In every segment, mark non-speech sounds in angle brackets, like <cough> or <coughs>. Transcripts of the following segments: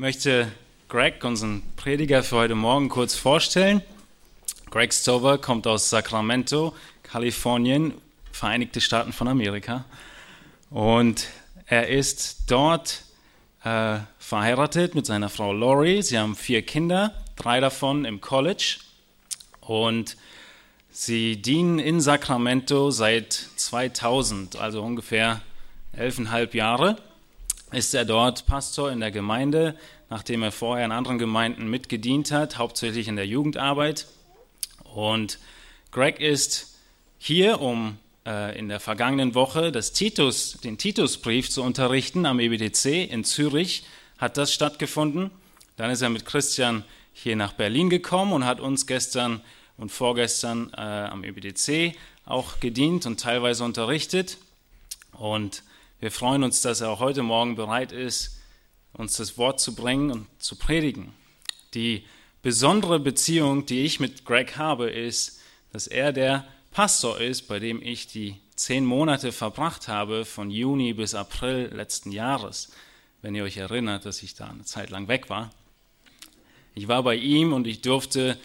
möchte Greg, unseren Prediger für heute Morgen, kurz vorstellen. Greg Stover kommt aus Sacramento, Kalifornien, Vereinigte Staaten von Amerika. Und er ist dort äh, verheiratet mit seiner Frau Lori. Sie haben vier Kinder, drei davon im College. Und sie dienen in Sacramento seit 2000, also ungefähr elfeinhalb Jahre ist er dort Pastor in der Gemeinde, nachdem er vorher in anderen Gemeinden mitgedient hat, hauptsächlich in der Jugendarbeit. Und Greg ist hier, um äh, in der vergangenen Woche das Titus, den Titusbrief zu unterrichten am EBTC in Zürich, hat das stattgefunden. Dann ist er mit Christian hier nach Berlin gekommen und hat uns gestern und vorgestern äh, am EBTC auch gedient und teilweise unterrichtet. Und wir freuen uns, dass er auch heute Morgen bereit ist, uns das Wort zu bringen und zu predigen. Die besondere Beziehung, die ich mit Greg habe, ist, dass er der Pastor ist, bei dem ich die zehn Monate verbracht habe, von Juni bis April letzten Jahres. Wenn ihr euch erinnert, dass ich da eine Zeit lang weg war. Ich war bei ihm und ich durfte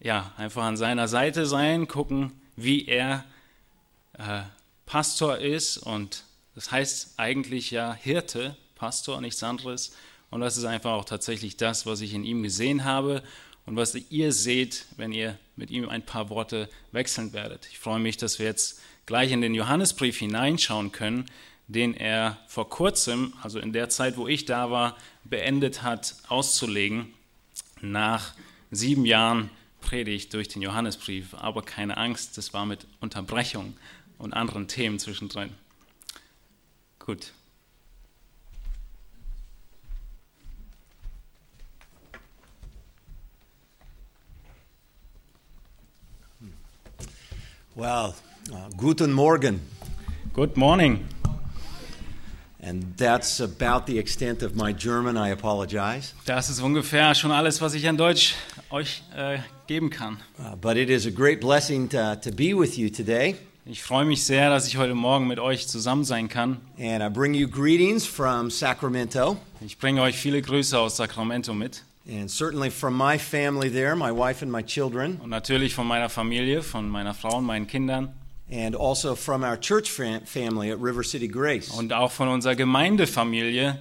ja einfach an seiner Seite sein, gucken, wie er äh, Pastor ist und das heißt eigentlich ja Hirte, Pastor, nichts anderes. Und das ist einfach auch tatsächlich das, was ich in ihm gesehen habe und was ihr seht, wenn ihr mit ihm ein paar Worte wechseln werdet. Ich freue mich, dass wir jetzt gleich in den Johannesbrief hineinschauen können, den er vor kurzem, also in der Zeit, wo ich da war, beendet hat auszulegen, nach sieben Jahren Predigt durch den Johannesbrief. Aber keine Angst, das war mit Unterbrechung und anderen Themen zwischendrin. Gut. Well, uh, guten Morgen. Good morning. And that's about the extent of my German. I apologize. Das ist ungefähr schon alles, was ich an Deutsch euch äh, geben kann. Uh, but it is a great blessing to, to be with you today. Ich freue mich sehr, dass ich heute Morgen mit euch zusammen sein kann. And I bring you greetings from Sacramento. Ich bringe euch viele Grüße aus Sacramento mit. And certainly from my family there, my wife and my children. Und natürlich von meiner Familie, von meiner Frau und meinen Kindern. And also from our church family at River City Grace. Und auch von unserer Gemeindefamilie,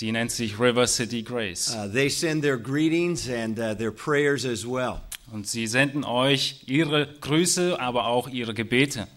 die nennt sich River City Grace. Uh, they send their greetings and uh, their prayers as well. Und sie senden euch ihre Grüße, aber auch ihre Gebete.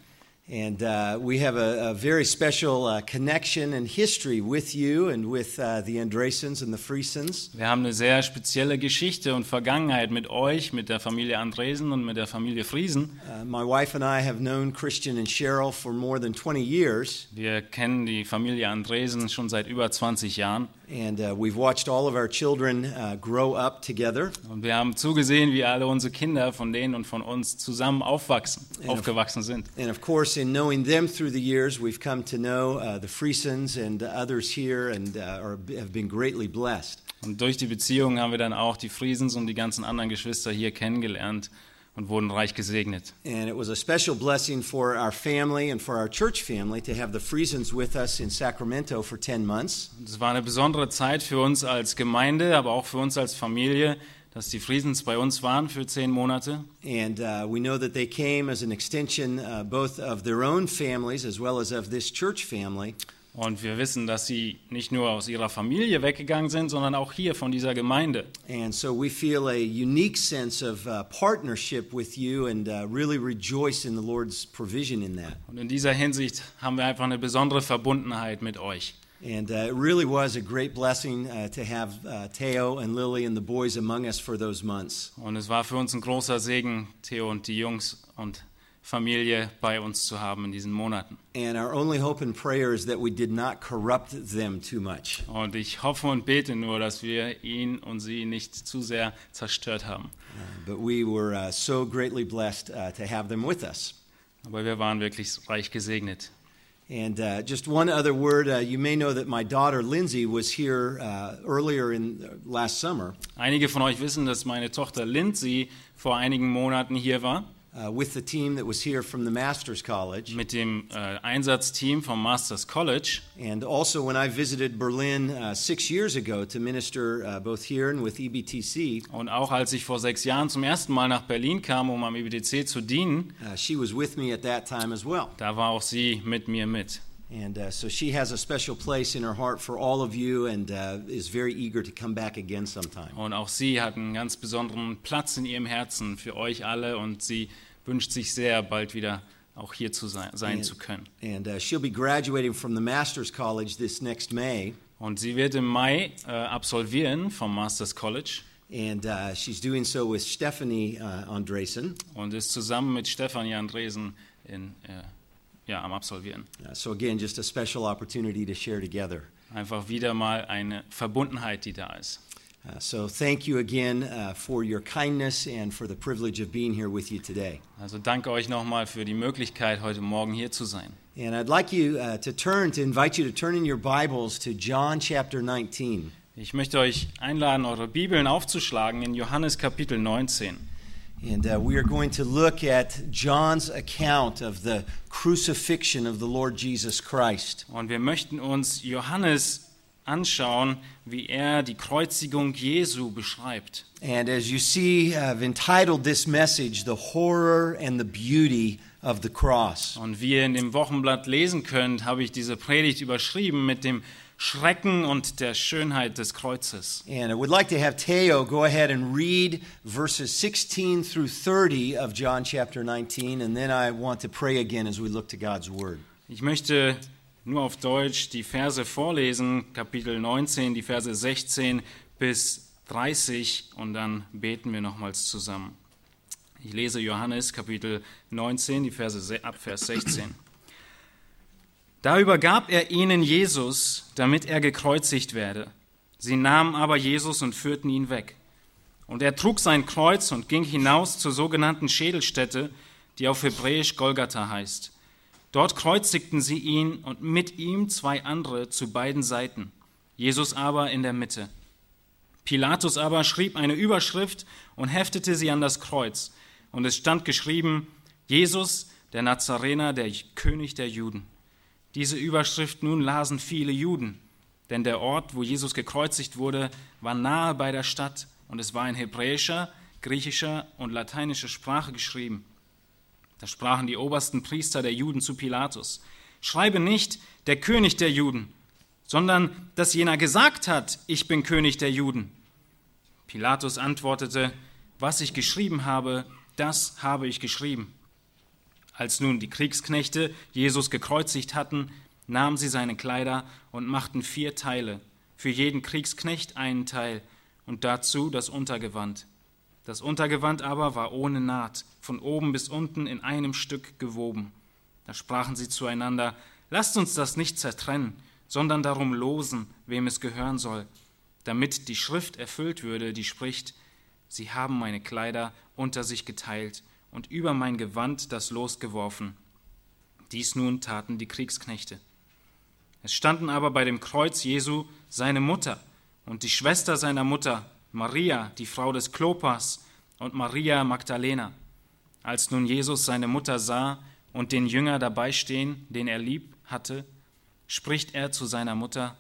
And uh, we have a, a very special uh, connection and history with you and with uh, the Andresens and the Friesens. Wir haben eine sehr spezielle Geschichte und Vergangenheit mit euch, mit der Familie Andresen und mit der Familie Friesen. Uh, my wife and I have known Christian and Cheryl for more than 20 years. Wir kennen die Familie Andresen schon seit über 20 Jahren. And uh, we've watched all of our children uh, grow up together. Und wir haben zugesehen, wie alle unsere Kinder von denen und von uns zusammen aufwachsen, aufgewachsen sind. And of course, in knowing them through the years, we've come to know uh, the Friesens and others here and uh, are, have been greatly blessed. Und durch die Beziehungen haben wir dann auch die Friesens und die ganzen anderen Geschwister hier kennengelernt und wurden reich gesegnet. And it was a special blessing for our family and for our church family to have the Friesens with us in Sacramento for 10 months. Es war eine besondere Zeit für uns als Gemeinde, aber auch für uns als Familie, dass die Friesens bei uns waren für zehn Monate. And uh, we know that they came as an extension uh, both of their own families as well as of this church family. Und wir wissen, dass sie nicht nur aus ihrer Familie weggegangen sind, sondern auch hier von dieser Gemeinde. And so we feel a unique sense of uh, partnership with you and uh, really rejoice in the Lord's provision in that. Und in dieser Hinsicht haben wir einfach eine besondere Verbundenheit mit euch. And uh, it really was a great blessing uh, to have uh, Theo and Lily and the boys among us for those months. Und es war für uns ein großer Segen, Theo und die Jungs und Familie bei uns zu haben in diesen Monaten. And our only hope and prayer is that we did not corrupt them too much. Und ich hoffe und bete nur, dass wir ihn und sie nicht zu sehr zerstört haben. Uh, but we were uh, so greatly blessed uh, to have them with us. Aber wir waren wirklich reich gesegnet. And uh, just one other word, uh, you may know that my daughter Lindsay was here uh, earlier in last summer. Einige von euch wissen, dass meine Tochter Lindsay vor einigen Monaten hier war. Uh, with the team that was here from the Masters College. mit dem äh, Einsatzteam vom Masters College. And also, when I visited Berlin uh, six years ago to minister uh, both here and with EBTC, Und auch als ich vor sechs Jahren zum ersten Mal nach Berlin kam, um am IBDC zu dienen, uh, she was with me at that time as well. da war auch sie mit mir mit. And uh, so she has a special place in her heart for all of you and uh, is very eager to come back again sometime. Und auch sie hat einen ganz besonderen Platz in ihrem Herzen für euch alle und sie wünscht sich sehr, bald wieder auch hier zu sein, sein And- zu können. And uh, she'll be graduating from the Masters College this next May. Und sie wird im Mai äh, absolvieren vom Masters College And uh, she's doing so with Stephanie uh, Andresen. und ist zusammen mit Stefanie Andresen in, äh, ja, am Absolvieren. So, again, just a special opportunity to share together. Einfach wieder mal eine Verbundenheit, die da ist. Uh, so, thank you again uh, for your kindness and for the privilege of being here with you today. Also danke euch nochmal für die Möglichkeit, heute Morgen hier zu sein. And I'd like you uh, to turn, to invite you to turn in your Bibles to John chapter 19. Ich möchte euch einladen, eure Bibeln aufzuschlagen in Johannes Kapitel 19. And uh, we are going to look at John's account of the crucifixion of the Lord Jesus Christ. Und wir möchten uns Johannes anschauen, wie er die Kreuzigung Jesu beschreibt. And as you see, I've entitled this message, The Horror and the Beauty of the Cross. Und wie ihr in dem Wochenblatt lesen könnt, habe ich diese Predigt überschrieben mit dem Schrecken und der Schönheit des Kreuzes. And I would like to have Teo go ahead and read verses 16 through 30 of John chapter 19, and then I want to pray again as we look to God's Word. Ich möchte nur auf Deutsch die Verse vorlesen, Kapitel 19, die Verse 16 bis 30 und dann beten wir nochmals zusammen. Ich lese Johannes Kapitel 19, die Verse se- ab Vers 16. Da übergab er ihnen Jesus, damit er gekreuzigt werde. Sie nahmen aber Jesus und führten ihn weg. Und er trug sein Kreuz und ging hinaus zur sogenannten Schädelstätte, die auf Hebräisch Golgatha heißt. Dort kreuzigten sie ihn und mit ihm zwei andere zu beiden Seiten, Jesus aber in der Mitte. Pilatus aber schrieb eine Überschrift und heftete sie an das Kreuz. Und es stand geschrieben, Jesus, der Nazarener, der König der Juden. Diese Überschrift nun lasen viele Juden, denn der Ort, wo Jesus gekreuzigt wurde, war nahe bei der Stadt und es war in hebräischer, griechischer und lateinischer Sprache geschrieben. Da sprachen die obersten Priester der Juden zu Pilatus, schreibe nicht der König der Juden, sondern dass jener gesagt hat, ich bin König der Juden. Pilatus antwortete, was ich geschrieben habe, das habe ich geschrieben. Als nun die Kriegsknechte Jesus gekreuzigt hatten, nahmen sie seine Kleider und machten vier Teile, für jeden Kriegsknecht einen Teil und dazu das Untergewand. Das Untergewand aber war ohne Naht, von oben bis unten in einem Stück gewoben. Da sprachen sie zueinander, lasst uns das nicht zertrennen, sondern darum losen, wem es gehören soll, damit die Schrift erfüllt würde, die spricht, sie haben meine Kleider unter sich geteilt und über mein Gewand das Los geworfen. Dies nun taten die Kriegsknechte. Es standen aber bei dem Kreuz Jesu seine Mutter und die Schwester seiner Mutter, Maria, die Frau des Klopas, und Maria Magdalena. Als nun Jesus seine Mutter sah und den Jünger dabei stehen, den er lieb hatte, spricht er zu seiner Mutter,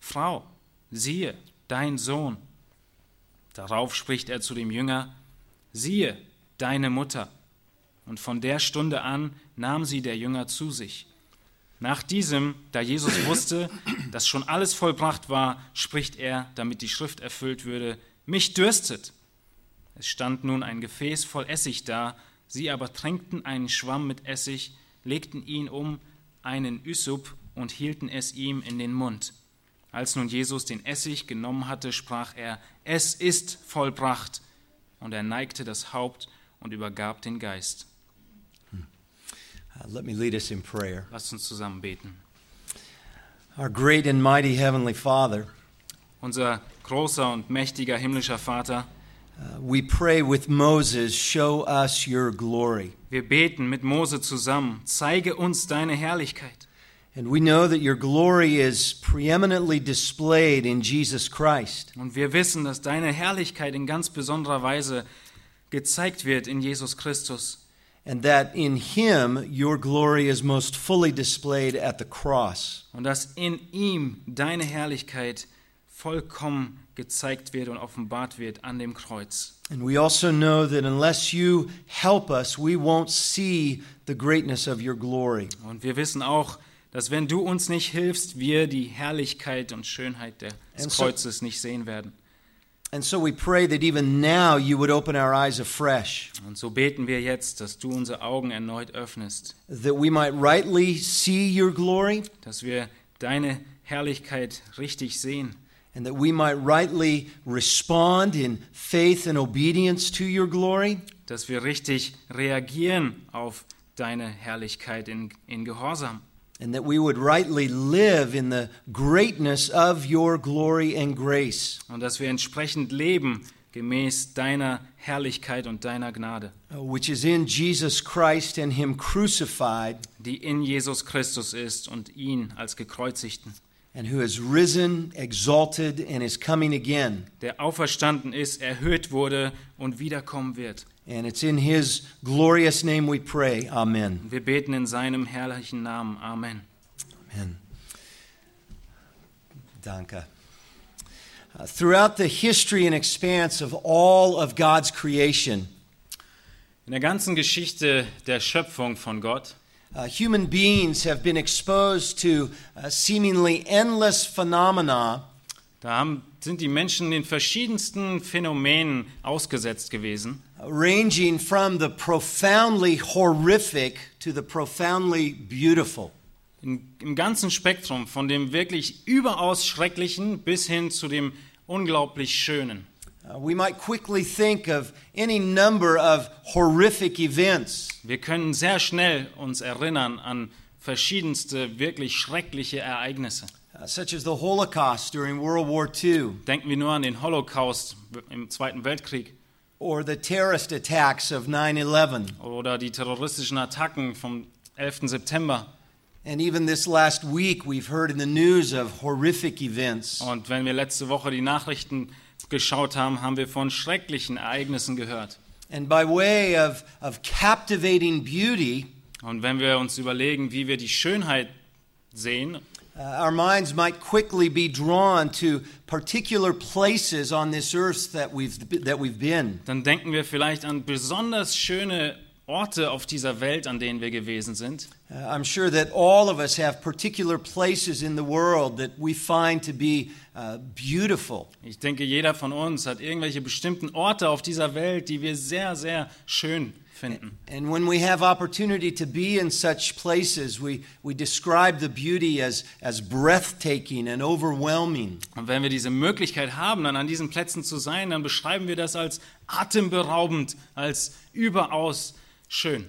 Frau, siehe, dein Sohn. Darauf spricht er zu dem Jünger, siehe, deine Mutter. Und von der Stunde an nahm sie der Jünger zu sich. Nach diesem, da Jesus <coughs> wusste, dass schon alles vollbracht war, spricht er, damit die Schrift erfüllt würde, mich dürstet. Es stand nun ein Gefäß voll Essig da, sie aber tränkten einen Schwamm mit Essig, legten ihn um einen Üssup und hielten es ihm in den Mund. Als nun Jesus den Essig genommen hatte, sprach er, es ist vollbracht. Und er neigte das Haupt und übergab den Geist. Uh, let me lead us in prayer. Lasst uns zusammen beten. Our great and mighty Heavenly Father, Unser großer und mächtiger himmlischer Vater, uh, we pray with Moses, show us your glory. wir beten mit Mose zusammen, zeige uns deine Herrlichkeit. And we know that your glory is preeminently displayed in Jesus Christ. Und wir wissen, dass deine Herrlichkeit in ganz besonderer Weise gezeigt wird in Jesus Christus. and that in him your glory is most fully displayed at the cross. Und dass in ihm deine Herrlichkeit vollkommen gezeigt wird und offenbart wird an dem Kreuz. And we also know that unless you help us, we won't see the greatness of your glory. Und wir wissen auch, dass wenn du uns nicht hilfst, wir die Herrlichkeit und Schönheit des Kreuzes nicht sehen werden. And so we pray that even now you would open our eyes afresh, Und so beten wir jetzt, dass du unsere Augen erneut öffnest, that we might rightly see your glory, dass wir deine Herrlichkeit richtig sehen. And that we might rightly respond in faith and obedience to your glory, dass wir richtig reagieren auf deine Herrlichkeit in, in Gehorsam and that we would rightly live in the greatness of your glory and grace, und dass wir entsprechend leben gemäß deiner Herrlichkeit und deiner Gnade, uh, which is in Jesus Christ and Him crucified, die in Jesus Christus ist und ihn als gekreuzigten, and who has risen, exalted, and is coming again. der auferstanden ist, erhöht wurde und wiederkommen wird. And it's in His glorious name we pray. Amen. Wir beten in seinem herrlichen Namen. Amen. Amen. Danke. Uh, throughout the history and expanse of all of God's creation, In der ganzen Geschichte der Schöpfung von Gott uh, human beings have been exposed to uh, seemingly endless phenomena Da haben, sind die Menschen den verschiedensten Phänomenen ausgesetzt gewesen, ranging from the profoundly horrific to the profoundly beautiful. in, im ganzen Spektrum, von dem wirklich überaus Schrecklichen bis hin zu dem unglaublich Schönen. Uh, we might quickly think of any number of horrific events Wir können sehr schnell uns erinnern an verschiedenste wirklich schreckliche Ereignisse. uh, such as the Holocaust during World War II, Denken wir nur an den Holocaust im Zweiten Weltkrieg or the terrorist attacks of 9 11. oder die terroristischen Attacken vom 11. September. And even this last week, we've heard in the news of horrific events. Und wenn wir letzte Woche die Nachrichten geschaut haben, haben wir von schrecklichen Ereignissen gehört. And by way of, of captivating beauty, Und wenn wir uns überlegen, wie wir die Schönheit sehen, our minds might quickly be drawn to particular places on this earth that we've, that we've been. dann denken wir vielleicht an besonders schöne Orte auf dieser Welt, an denen wir gewesen sind. Uh, I'm sure that all of us have particular places in the world that we find to be uh, beautiful. Ich denke, jeder von uns hat irgendwelche bestimmten Orte auf dieser Welt, die wir sehr, sehr schön finden. And when we have opportunity to be in such places, we, we describe the beauty as, as breathtaking and overwhelming. Und wenn wir diese Möglichkeit haben, dann an diesen Plätzen zu sein, dann beschreiben wir das als atemberaubend, als überaus schön.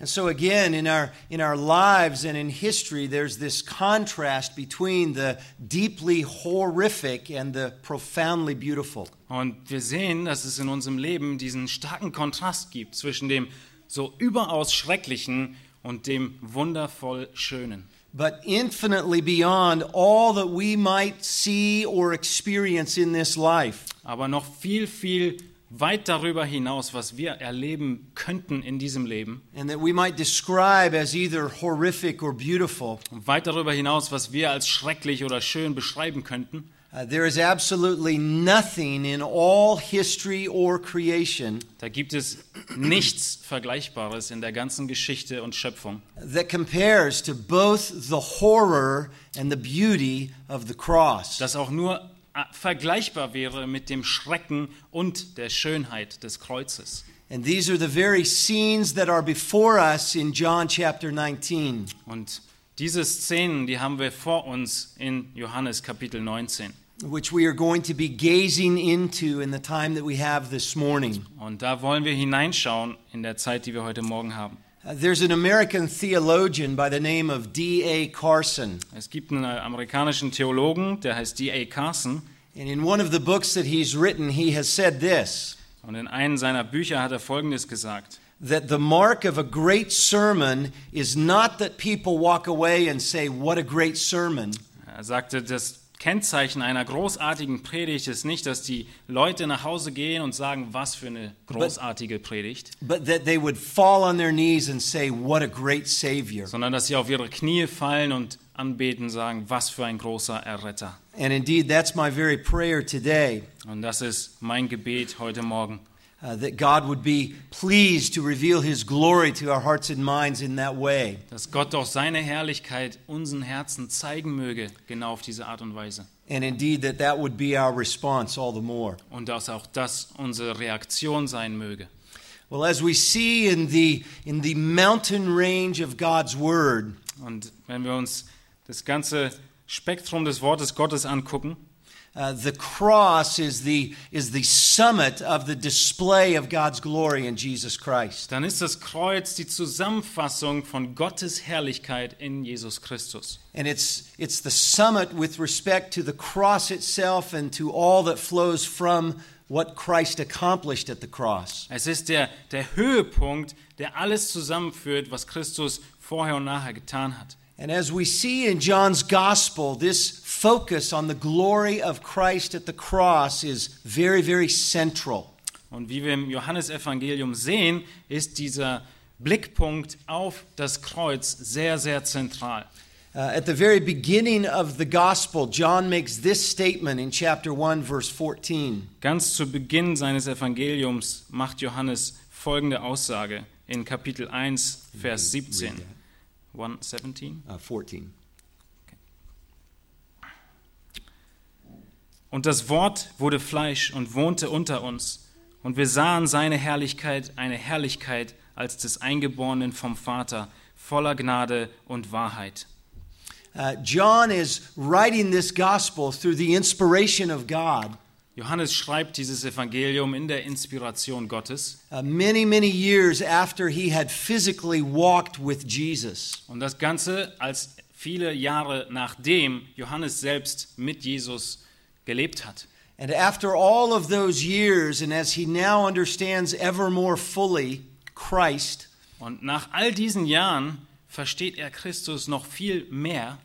And so again, in our, in our lives and in history, there's this contrast between the deeply horrific and the profoundly beautiful. Und wir sehen, dass es in unserem Leben diesen starken Kontrast gibt zwischen dem so überaus Schrecklichen und dem wundervoll Schönen. But infinitely beyond all that we might see or experience in this life. Aber noch viel, viel weit darüber hinaus, was wir erleben könnten in diesem Leben. And that we might describe as either horrific or beautiful. Und weit darüber hinaus, was wir als schrecklich oder schön beschreiben könnten. Uh, there is absolutely nothing in all history or creation Da gibt es nichts Vergleichbares in der ganzen Geschichte und Schöpfung, that compares to both the horror and the beauty of the cross. das auch nur vergleichbar wäre mit dem Schrecken und der Schönheit des Kreuzes. And these are the very scenes that are before us in John chapter 19. Und diese Szenen, die haben wir vor uns in Johannes Kapitel 19. which we are going to be gazing into in the time that we have this morning. Und da wollen wir hineinschauen in der Zeit, die wir heute Morgen haben. Uh, there's an American theologian by the name of D.A. Carson. Es gibt einen äh, amerikanischen Theologen, der heißt D.A. Carson. And in one of the books that he's written, he has said this Und in einem seiner Bücher hat er Folgendes gesagt. that the mark of a great sermon is not that people walk away and say, What a great sermon, Er sagte, das Kennzeichen einer großartigen Predigt ist nicht, dass die Leute nach Hause gehen und sagen, was für eine großartige Predigt, but that they would fall on their knees and say, What a great Savior. sondern dass sie auf ihre Knie fallen und anbeten, sagen, was für ein großer Erretter. And indeed, that's my very prayer today. Und das ist mein Gebet heute Morgen, uh, that God would be pleased to reveal His glory to our hearts and minds in that way. dass Gott doch seine Herrlichkeit unseren Herzen zeigen möge, genau auf diese Art und Weise. And indeed, that that would be our response all the more. Und dass auch das unsere Reaktion sein möge. Well, as we see in the, in the mountain range of God's Word, Und wenn wir uns das ganze Spektrum des Wortes Gottes angucken, uh, the cross is the, is the summit of the display of God's glory in Jesus Christ. dann ist das Kreuz die Zusammenfassung von Gottes Herrlichkeit in Jesus Christus. And it's, it's the summit with respect to the cross itself and to all that flows from what Christ accomplished at the cross. Es ist der, der Höhepunkt, der alles zusammenführt, was Christus vorher und nachher getan hat. And as we see in John's gospel, this focus on the glory of Christ at the cross is very, very central. Und wie wir im Johannesevangelium sehen, ist dieser Blickpunkt auf das Kreuz sehr, sehr zentral. Uh, at the very beginning of the gospel, John makes this statement in chapter 1, verse 14. Ganz zu Beginn seines Evangeliums macht Johannes folgende Aussage in Kapitel 1, Vers 17. 1, 17. Uh, 14. Und das Wort wurde Fleisch und wohnte unter uns. Und wir sahen seine Herrlichkeit, eine Herrlichkeit als des Eingeborenen vom Vater, voller Gnade und Wahrheit. Uh, John is writing this gospel through the inspiration of God. Johannes schreibt dieses Evangelium in der Inspiration Gottes. uh, many, many years after he had physically walked with Jesus. Und das Ganze als viele Jahre nachdem Johannes selbst mit Jesus gelebt hat. And after all of those years, and as he now understands ever more fully Christ, Und nach all diesen Jahren versteht er Christus noch viel mehr,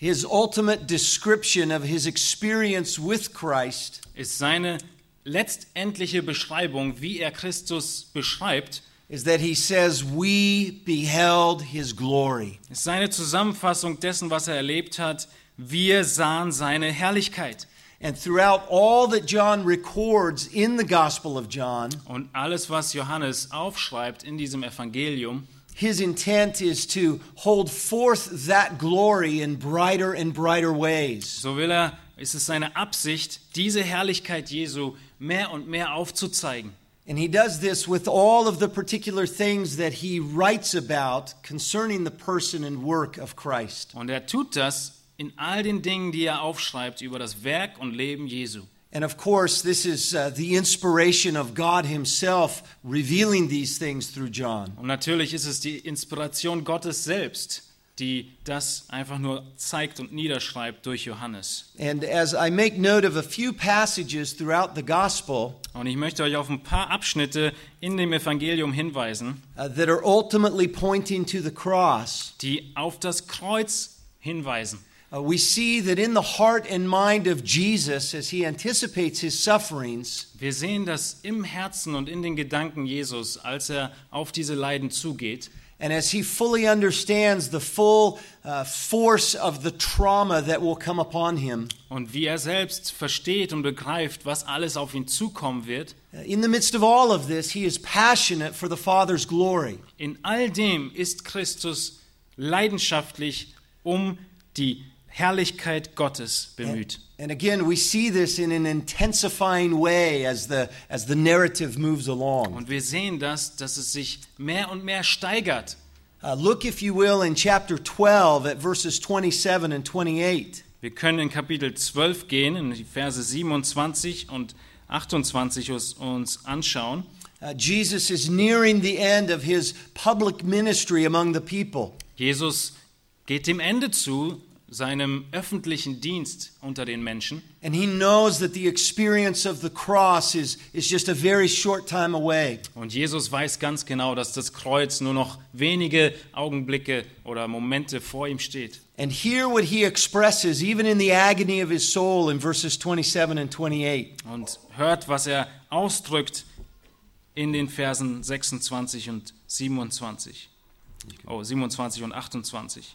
his ultimate description of his experience with Christ ist seine letztendliche Beschreibung, wie er Christus beschreibt, is that he says, We beheld his glory. ist seine Zusammenfassung dessen, was er erlebt hat. Wir sahen seine Herrlichkeit. And throughout all that John records in the Gospel of John, Und alles, was Johannes aufschreibt in diesem Evangelium, his intent is to hold forth that glory in brighter and brighter ways. so will er, ist es seine Absicht, diese Herrlichkeit Jesu mehr und mehr aufzuzeigen. And he does this with all of the particular things that he writes about concerning the person and work of Christ. Und er tut das in all den Dingen, die er aufschreibt über das Werk und Leben Jesu. And of course, this is uh, the inspiration of God Himself revealing these things through John. Und natürlich ist es die Inspiration Gottes selbst, die das einfach nur zeigt und niederschreibt durch Johannes. And as I make note of a few passages throughout the gospel Und ich möchte euch auf ein paar Abschnitte in dem Evangelium hinweisen, uh, that are ultimately pointing to the cross, die auf das Kreuz hinweisen. Uh, we see that in the heart and mind of Jesus, as He anticipates His sufferings, Wir sehen das im Herzen und in den Gedanken Jesus, als er auf diese Leiden zugeht And as he fully understands the full uh, force of the trauma that will come upon him, und wie er selbst versteht und begreift, was alles auf ihn zukommen wird, uh, in the midst of all of this, he is passionate for the Father's glory. in all dem ist Christus leidenschaftlich um die Herrlichkeit Gottes bemüht. And again, we see this in an intensifying way as the, as the narrative moves along. Und wir sehen das, dass es sich mehr und mehr steigert. Uh, look, if you will, in chapter 12 at verses 27 and 28. Wir können in Kapitel 12 gehen, in die Verse 27 und 28 uns- uns anschauen. Uh, Jesus is nearing the end of his public ministry among the people. Jesus geht dem Ende zu seinem öffentlichen Dienst unter den Menschen. And he knows that the experience of the cross is, is just a very short time away. Und Jesus weiß ganz genau, dass das Kreuz nur noch wenige Augenblicke oder Momente vor ihm steht. And hear what he expresses, even in the agony of his soul, in verses 27 and 28. Und hört, was er ausdrückt in den Versen 26 und 27. Oh, 27 und 28.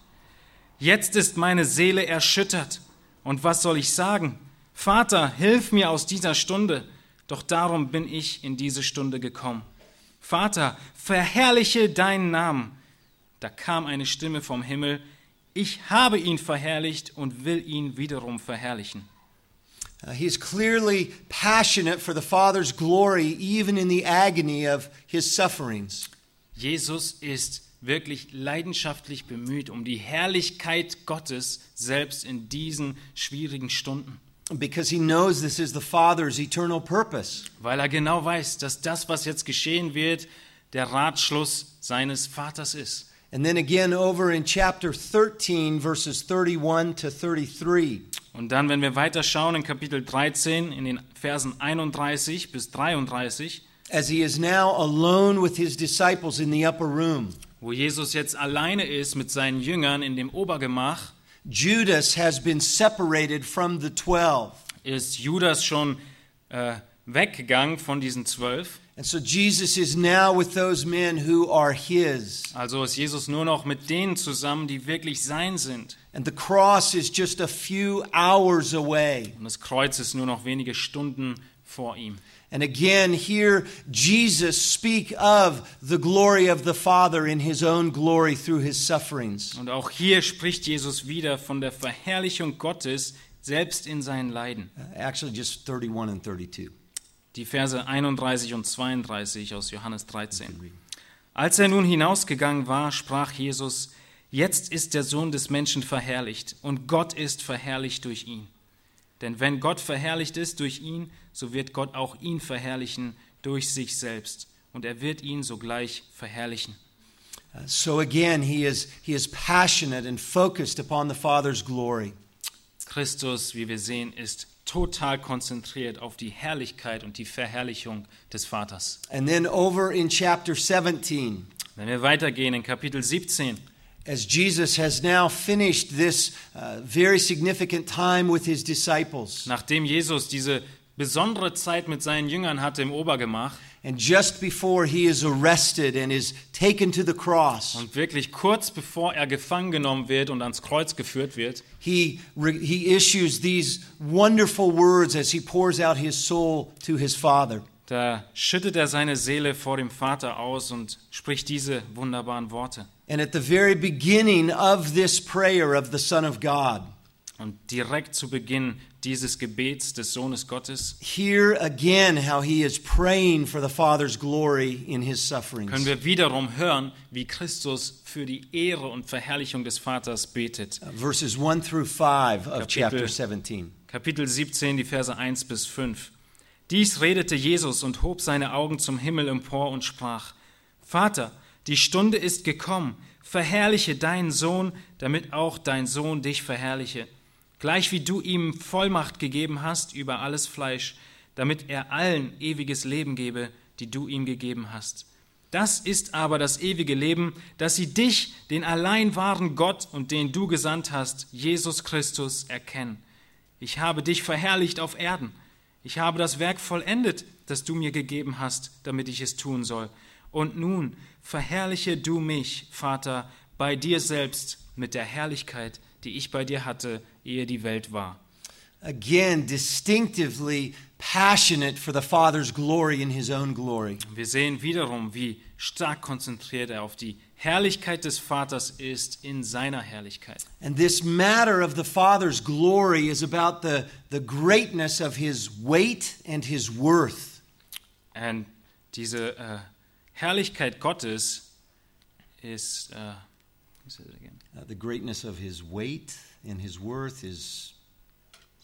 Jetzt ist meine Seele erschüttert. Und was soll ich sagen? Vater, hilf mir aus dieser Stunde. Doch darum bin ich in diese Stunde gekommen. Vater, verherrliche deinen Namen. Da kam eine Stimme vom Himmel. Ich habe ihn verherrlicht und will ihn wiederum verherrlichen. Uh, he is clearly passionate for the Father's glory, even in the agony of his sufferings. Jesus ist wirklich leidenschaftlich bemüht um die Herrlichkeit Gottes selbst in diesen schwierigen Stunden. Because he knows this is the Father's eternal purpose. Weil er genau weiß, dass das, was jetzt geschehen wird, der Ratschluss seines Vaters ist. And then again over in chapter 13, verses 31 to 33. Und dann, wenn wir weiter schauen in Kapitel 13, in den Versen 31 bis 33, As he is now alone with his disciples in the upper room, wo Jesus jetzt alleine ist mit seinen Jüngern in dem Obergemach, Judas has been separated from the twelve. ist Judas schon äh, weggegangen von diesen zwölf. And so Jesus is now with those men who are his. Also ist Jesus nur noch mit denen zusammen, die wirklich sein sind. And the cross is just a few hours away. Und das Kreuz ist nur noch wenige Stunden vor ihm. And again, here Jesus speak of the glory of the Father in his own glory through his sufferings. Und auch hier spricht Jesus wieder von der Verherrlichung Gottes selbst in seinen Leiden. Uh, Actually, just 31 and 32. Die Verse 31 und 32 aus Johannes 13. Als er nun hinausgegangen war, sprach Jesus, Jetzt ist der Sohn des Menschen verherrlicht und Gott ist verherrlicht durch ihn. Denn wenn Gott verherrlicht ist durch ihn, so wird Gott auch ihn verherrlichen durch sich selbst und er wird ihn sogleich verherrlichen. Uh, So again, he is, he is passionate and focused upon the Father's glory. Christus, wie wir sehen, ist total konzentriert auf die Herrlichkeit und die Verherrlichung des Vaters. And then over in chapter 17, Wenn wir weitergehen in Kapitel 17, as Jesus has now finished this uh, very significant time with his disciples, nachdem Jesus diese besondere Zeit mit seinen Jüngern hatte im Obergemach and just before he is arrested and is taken to the cross, und wirklich kurz bevor er gefangen genommen wird und ans Kreuz geführt wird, he, he issues these wonderful words as he pours out his soul to his Father. da schüttet er seine Seele vor dem Vater aus und spricht diese wunderbaren Worte. And at the very beginning of this prayer of the Son of God, Und direkt zu Beginn dieses Gebets des Sohnes Gottes hear again how he is praying for the Father's glory in his sufferings. können wir wiederum hören, wie Christus für die Ehre und Verherrlichung des Vaters betet. Uh, Verses 1 through 5 of Kapitel- chapter 17. Kapitel 17, die Verse 1 bis 5. Dies redete Jesus und hob seine Augen zum Himmel empor und sprach, Vater, die Stunde ist gekommen, verherrliche deinen Sohn, damit auch dein Sohn dich verherrliche, gleich wie du ihm Vollmacht gegeben hast über alles Fleisch, damit er allen ewiges Leben gebe, die du ihm gegeben hast. Das ist aber das ewige Leben, dass sie dich, den allein wahren Gott und den du gesandt hast, Jesus Christus, erkennen. Ich habe dich verherrlicht auf Erden. Ich habe das Werk vollendet, das du mir gegeben hast, damit ich es tun soll. Und nun verherrliche du mich, Vater, bei dir selbst mit der Herrlichkeit, die ich bei dir hatte, ehe die Welt war. Again, distinctively passionate for the Father's glory in his own glory. Wir sehen wiederum, wie stark konzentriert er auf die Herrlichkeit des Vaters ist in seiner Herrlichkeit. And this matter of the Father's glory is about the, the greatness of his weight and his worth. Und diese äh, Herrlichkeit Gottes ist? Uh, the greatness of his weight and his worth is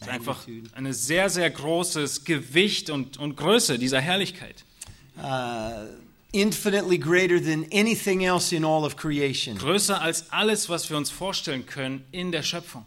ist einfach ein sehr, sehr großes Gewicht und, und Größe dieser Herrlichkeit. uh, infinitely greater than anything else in all of creation. Größer als alles, was wir uns vorstellen können in der Schöpfung.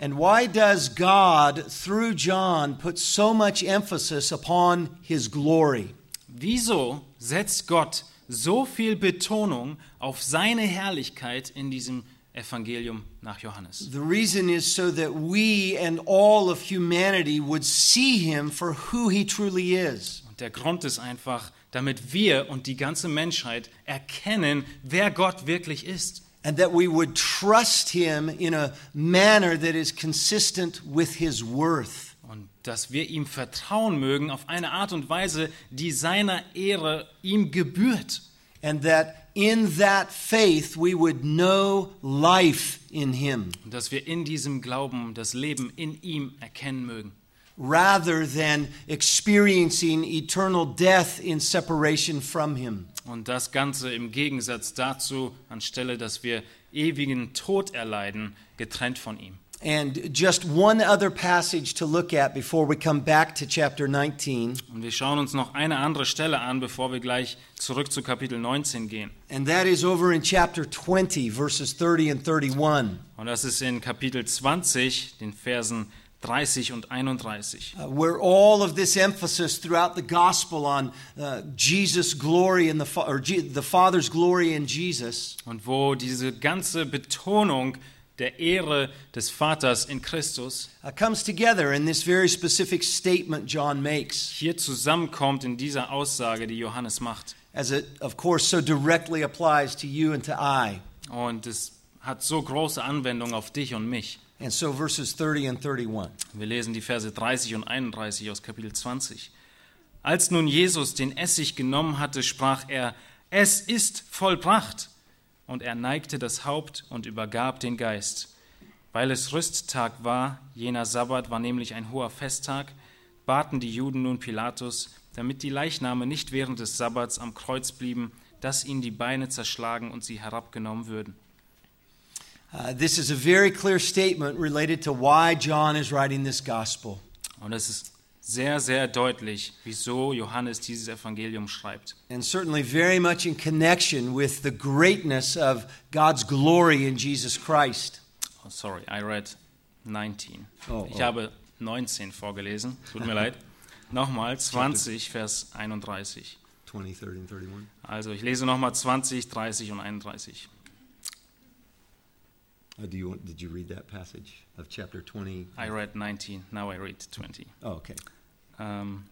And why does God, through John, put so much emphasis upon his glory? Wieso setzt Gott so viel Betonung auf seine Herrlichkeit in diesem Evangelium nach Johannes? The reason is so that we and all of humanity would see him for who he truly is. Und der Grund ist einfach, damit wir und die ganze Menschheit erkennen, wer Gott wirklich ist. And that we would trust him in a manner that is consistent with his worth. Und dass wir ihm vertrauen mögen auf eine Art und Weise, die seiner Ehre ihm gebührt. And that in that faith we would know life in him dass wir in diesem Glauben das Leben in ihm erkennen mögen. rather than experiencing eternal death in separation from him. Und das Ganze im Gegensatz dazu, anstelle dass wir ewigen Tod erleiden, getrennt von ihm. And just one other passage to look at before we come back to chapter 19, Und wir schauen uns noch eine andere Stelle an, bevor wir gleich zurück zu Kapitel 19 gehen. and that is over in chapter 20, verses 30 and 31, Und das ist in Kapitel 20, den Versen 30 und 31. uh, where all of this emphasis throughout the gospel on uh, Jesus' glory and the, or Je- the Father's glory in Jesus Und wo diese ganze Betonung der Ehre des Vaters in Christus comes together in this very specific statement John makes, hier zusammenkommt in dieser Aussage, die Johannes macht. as it, of course, so directly applies to you and to I. Und es hat so große Anwendung auf dich und mich. And so, verses 30 and 31. Wir lesen die Verse 30 und 31 aus Kapitel 20. Als nun Jesus den Essig genommen hatte, sprach er, es ist vollbracht. Und er neigte das Haupt und übergab den Geist. Weil es Rüsttag war, jener Sabbat war nämlich ein hoher Festtag, baten die Juden nun Pilatus, damit die Leichname nicht während des Sabbats am Kreuz blieben, dass ihnen die Beine zerschlagen und sie herabgenommen würden. Uh, this is a very clear statement related to why John is writing this gospel. Und es ist sehr, sehr deutlich, wieso Johannes dieses Evangelium schreibt. And certainly very much in connection with the greatness of God's glory in Jesus Christ. Oh, sorry, I read 19. Oh, ich oh. habe 19 vorgelesen, tut mir <laughs> leid. Nochmal 20, Vers 31. 20, 30, and 31. Also ich lese nochmal 20, 30 und 31. Uh, do you want, did you read that passage of chapter 20? I read 19, now I read 20. Oh, okay. Ähm,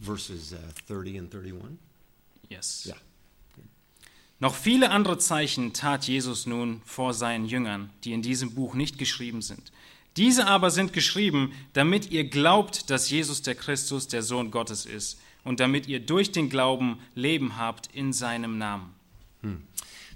Verses uh, 30 and 31? yes. Ja. Noch viele andere Zeichen tat Jesus nun vor seinen Jüngern, die in diesem Buch nicht geschrieben sind. Diese aber sind geschrieben, damit ihr glaubt, dass Jesus der Christus, der Sohn Gottes ist, und damit ihr durch den Glauben Leben habt in seinem Namen.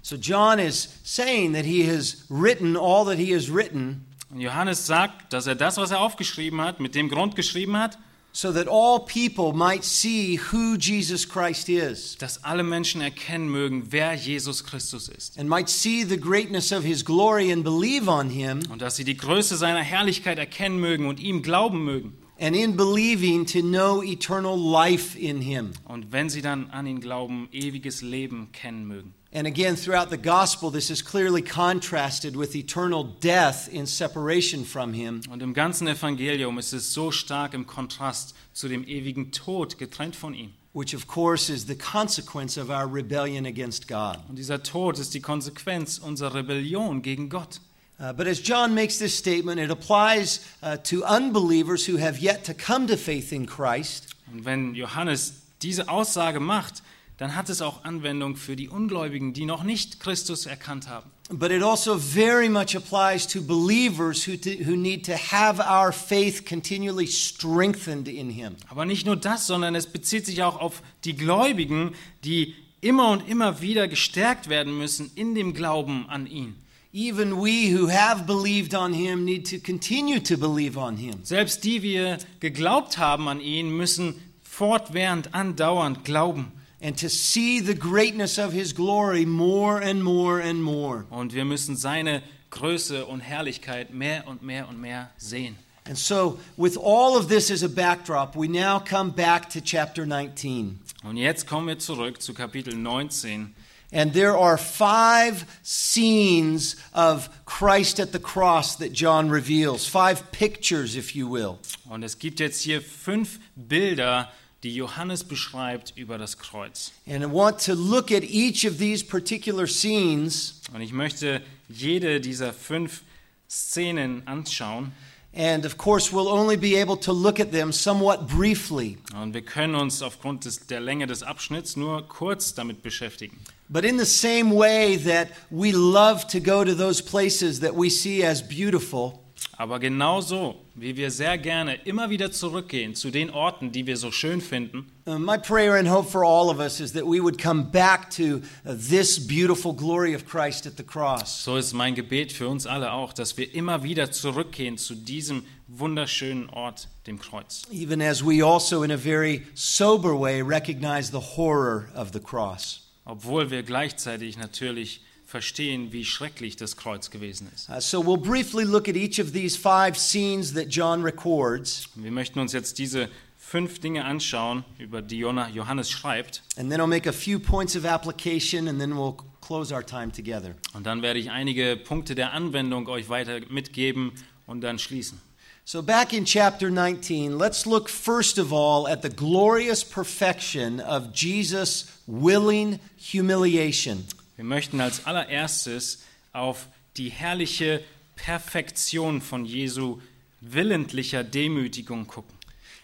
So John is saying that he has written all that he has written Johannes sagt, dass er das, was er aufgeschrieben hat, mit dem Grund geschrieben hat, so that all people might see who Jesus Christ is dass alle Menschen erkennen mögen, wer Jesus Christus ist. and might see the greatness of his glory and believe on him, Und dass sie die Größe seiner Herrlichkeit erkennen mögen und ihm glauben mögen. and in believing to know eternal life in him. Und wenn sie dann an ihn glauben, ewiges Leben kennen mögen. And again, throughout the gospel, this is clearly contrasted with eternal death in separation from him. Und im ganzen Evangelium ist es so stark im Kontrast zu dem ewigen Tod, getrennt von ihm. Which, of course, is the consequence of our rebellion against God. Und dieser Tod ist die Konsequenz unserer Rebellion gegen Gott. Uh, but as John makes this statement, it applies uh, to unbelievers who have yet to come to faith in Christ. Und wenn Johannes diese Aussage macht, dann hat es auch Anwendung für die Ungläubigen, die noch nicht Christus erkannt haben. But it also very much applies to believers who, t- who need to have our faith continually strengthened in Him. Aber nicht nur das, sondern es bezieht sich auch auf die Gläubigen, die immer und immer wieder gestärkt werden müssen in dem Glauben an ihn. Even we who have believed on Him need to continue to believe on Him. Selbst die wir geglaubt haben an ihn, müssen fortwährend, andauernd glauben. And to see the greatness of his glory more and more and more. Und wir müssen seine Größe und Herrlichkeit mehr und mehr und mehr sehen. And so, with all of this as a backdrop, we now come back to chapter 19. Und jetzt kommen wir zurück zu Kapitel 19. And there are five scenes of Christ at the cross that John reveals, five pictures, if you will. Und es gibt jetzt hier fünf Bilder, die Johannes beschreibt über das Kreuz. And I want to look at each of these particular scenes. Und ich möchte jede dieser fünf Szenen anschauen. And of course, we'll only be able to look at them somewhat briefly. Und wir können uns aufgrund des, der Länge des Abschnitts nur kurz damit beschäftigen. But in the same way that we love to go to those places that we see as beautiful, Aber genauso, wie wir sehr gerne immer wieder zurückgehen zu den Orten, die wir so schön finden, uh, my prayer and hope for all of us is that we would come back to uh, this beautiful glory of Christ at the cross. so ist mein Gebet für uns alle auch, dass wir immer wieder zurückgehen zu diesem wunderschönen Ort, dem Kreuz. Even as we also, in a very sober way, recognize the horror of the cross. Obwohl wir gleichzeitig natürlich verstehen, wie schrecklich das Kreuz gewesen ist. Uh, so we'll briefly look at each of these five scenes that John records, Wir möchten uns jetzt diese fünf Dinge anschauen, über die Johannes schreibt. and then I'll make a few points of application, and then we'll close our time together. Und dann werde ich einige Punkte der Anwendung euch weiter mitgeben und dann schließen. So, back in chapter 19, let's look first of all at the glorious perfection of Jesus' willing humiliation. Wir möchten als allererstes auf die herrliche Perfektion von Jesu willentlicher Demütigung gucken.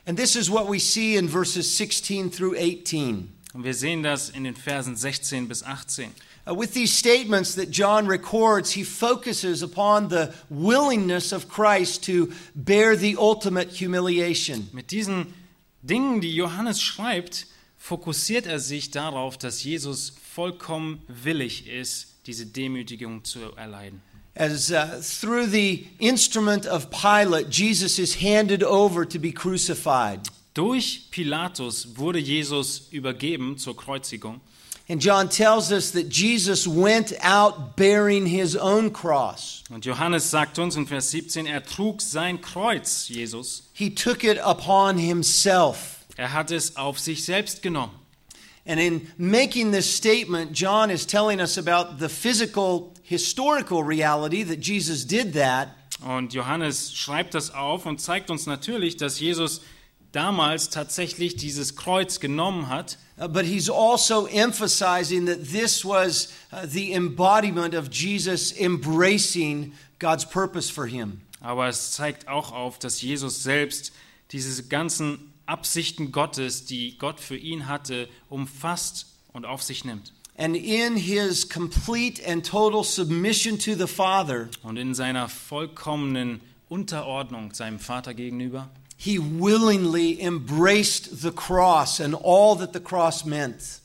And this is what we see in verses 16 through 18. Und wir sehen das in den Versen 16 bis 18. Uh, with these statements that John records, he focuses upon the willingness of Christ to bear the ultimate humiliation. Mit diesen Dingen, die Johannes schreibt, fokussiert er sich darauf, dass Jesus vollkommen willig ist, diese Demütigung zu erleiden. As uh, through the instrument of Pilate, Jesus is handed over to be crucified. Durch Pilatus wurde Jesus übergeben zur Kreuzigung. And John tells us that Jesus went out bearing his own cross. Und Johannes sagt uns in Vers 17, er trug sein Kreuz, Jesus. He took it upon himself. Er hat es auf sich selbst genommen. And in making this statement, John is telling us about the physical, historical reality that Jesus did that. Und Johannes schreibt das auf und zeigt uns natürlich, dass Jesus damals tatsächlich dieses Kreuz genommen hat. Uh, but he's also emphasizing that this was uh, the embodiment of Jesus embracing God's purpose for him. Aber es zeigt auch auf, dass Jesus selbst diese ganzen Absichten Gottes, die Gott für ihn hatte, umfasst und auf sich nimmt. And in his complete and total submission to the Father, Und in seiner vollkommenen Unterordnung seinem Vater gegenüber he willingly embraced the cross and all that the cross meant.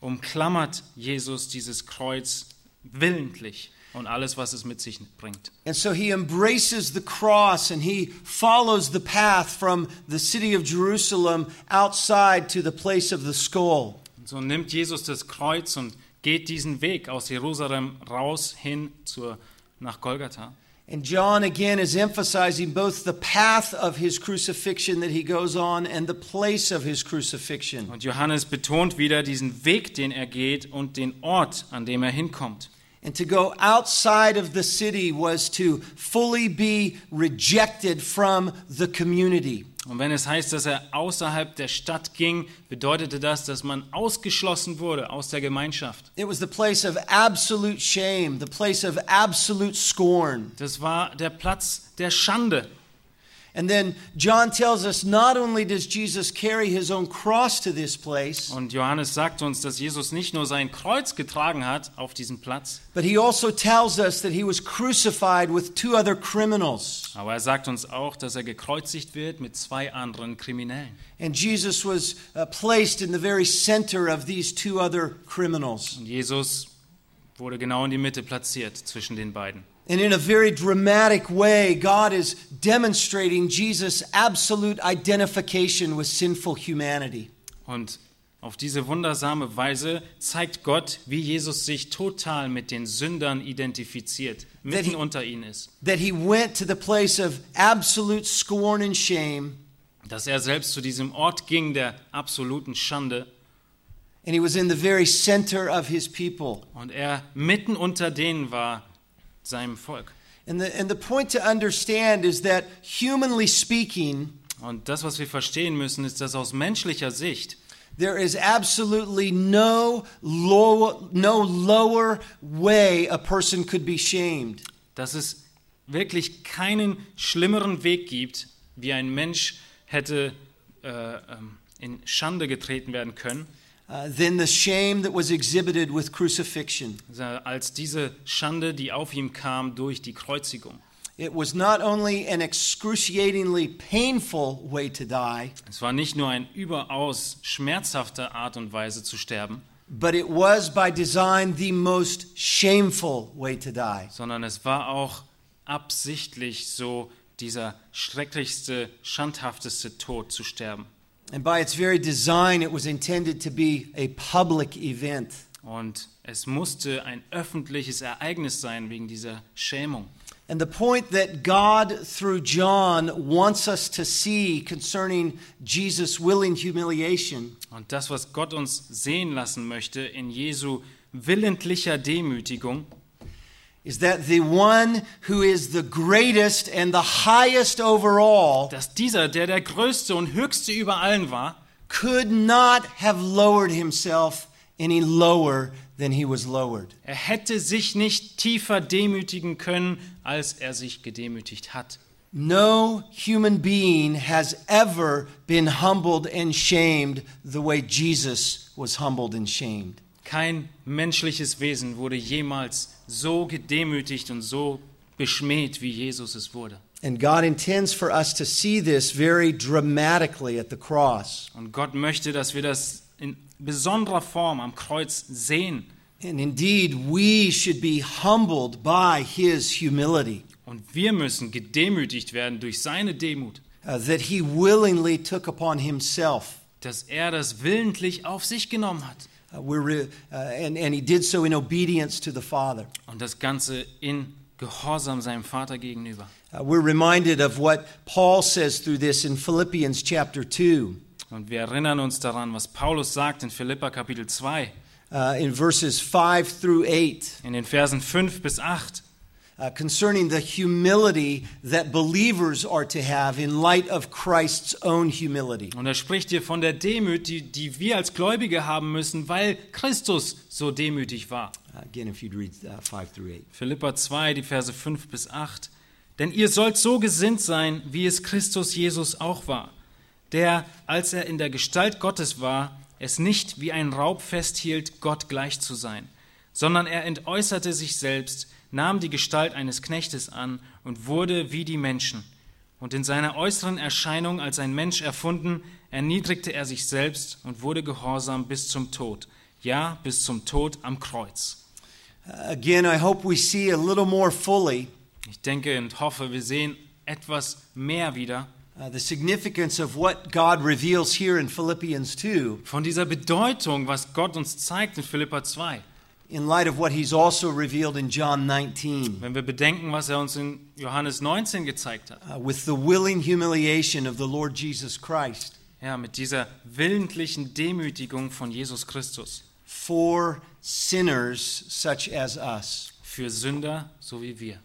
umklammert Jesus dieses Kreuz willentlich und alles, was es mit sich bringt. And so he embraces the cross and he follows the path from the city of Jerusalem outside to the place of the skull. Und so nimmt Jesus das Kreuz und geht diesen Weg aus Jerusalem raus hin zur, nach Golgatha. And John again is emphasizing both the path of his crucifixion that he goes on and the place of his crucifixion. Und Johannes betont wieder diesen Weg, den er geht und den Ort, an dem er hinkommt. And to go outside of the city was to fully be rejected from the community. Und wenn es heißt, dass er außerhalb der Stadt ging, bedeutete das, dass man ausgeschlossen wurde aus der Gemeinschaft. It was the place of absolute shame, the place of absolute scorn. Das war der Platz der Schande. And then John tells us not only does Jesus carry his own cross to this place, Und Johannes sagt uns, dass Jesus nicht nur sein Kreuz getragen hat auf diesem Platz, but he also tells us that he was crucified with two other criminals. aber er sagt uns auch, dass er gekreuzigt wird mit zwei anderen Kriminellen. And Jesus was uh, placed in the very center of these two other criminals. Und Jesus wurde genau in die Mitte platziert zwischen den beiden. And in a very dramatic way, God is demonstrating Jesus' absolute identification with sinful humanity. Und auf diese wundersame Weise zeigt Gott, wie Jesus sich total mit den Sündern identifiziert, mitten he- unter ihnen ist. That he went to the place of absolute scorn and shame, Dass er selbst zu diesem Ort ging der absoluten Schande and he was in the very center of his people. Und er mitten unter denen war seinem Volk. And the, and the point to understand is that, humanly speaking, Und das, was wir verstehen müssen, ist, dass aus menschlicher Sicht there is absolutely no, low, no lower way a person could be shamed. dass es wirklich keinen schlimmeren Weg gibt, wie ein Mensch hätte äh, ähm, in Schande getreten werden können, uh, than the shame that was exhibited with crucifixion. als diese Schande, die auf ihm kam durch die Kreuzigung. It was not only an excruciatingly painful way to die, Es war nicht nur eine überaus schmerzhafte Art und Weise zu sterben, but it was by design the most shameful way to die. sondern es war auch absichtlich so dieser schrecklichste, schandhafteste Tod zu sterben. And by its very design, it was intended to be a public event. Und es musste ein öffentliches Ereignis sein wegen dieser Schämung. And the point that God, through John, wants us to see concerning Jesus' willing humiliation Und das, was Gott uns sehen lassen möchte in Jesu willentlicher Demütigung, is that the one who is the greatest and the highest overall, dass dieser, der der größte und höchste über allen war, could not have lowered himself any lower than he was lowered. er hätte sich nicht tiefer demütigen können, als er sich gedemütigt hat. No human being has ever been humbled and shamed the way Jesus was humbled and shamed. Kein menschliches Wesen wurde jemals so gedemütigt und so beschmäht, wie Jesus es wurde. And God intends for us to see this very dramatically at the cross. Und Gott möchte, dass wir das in besonderer Form am Kreuz sehen. And indeed, we should be humbled by his humility, Und wir müssen gedemütigt werden durch seine Demut, uh, that he willingly took upon himself. dass er das willentlich auf sich genommen hat. Uh, uh. Und das Ganze in Gehorsam seinem Vater gegenüber. Uh, we're reminded of what Paul says through this in Philippians chapter 2, Und wir erinnern uns daran, was Paulus sagt in Philippa Kapitel 2, uh, in verses 5 through 8. in den Versen 5 bis 8. uh, concerning the humility that believers are to have in light of Christ's own humility. Und er spricht hier von der Demut, die, die wir als Gläubige haben müssen, weil Christus so demütig war. Uh, again, if you'd read uh, 5 through 8. Philippa 2, die Verse 5 bis 8. Denn ihr sollt so gesinnt sein, wie es Christus Jesus auch war, der, als er in der Gestalt Gottes war, es nicht wie ein Raub festhielt, Gott gleich zu sein, sondern er entäußerte sich selbst, nahm die Gestalt eines Knechtes an und wurde wie die Menschen. Und in seiner äußeren Erscheinung als ein Mensch erfunden, erniedrigte er sich selbst und wurde gehorsam bis zum Tod, ja, bis zum Tod am Kreuz. Again, I hope we see a little more fully Ich denke und hoffe, wir sehen etwas mehr wieder uh, the significance of what God reveals here in Philippians 2 von dieser Bedeutung, was Gott uns zeigt in Philippa 2. In light of what he's also revealed in John 19 Wenn wir bedenken, was er uns in Johannes 19 gezeigt hat. uh, with the willing humiliation of the Lord Jesus Christ Ja, mit dieser willentlichen Demütigung von Jesus Christus for sinners such as us. für Sünder so wie wir.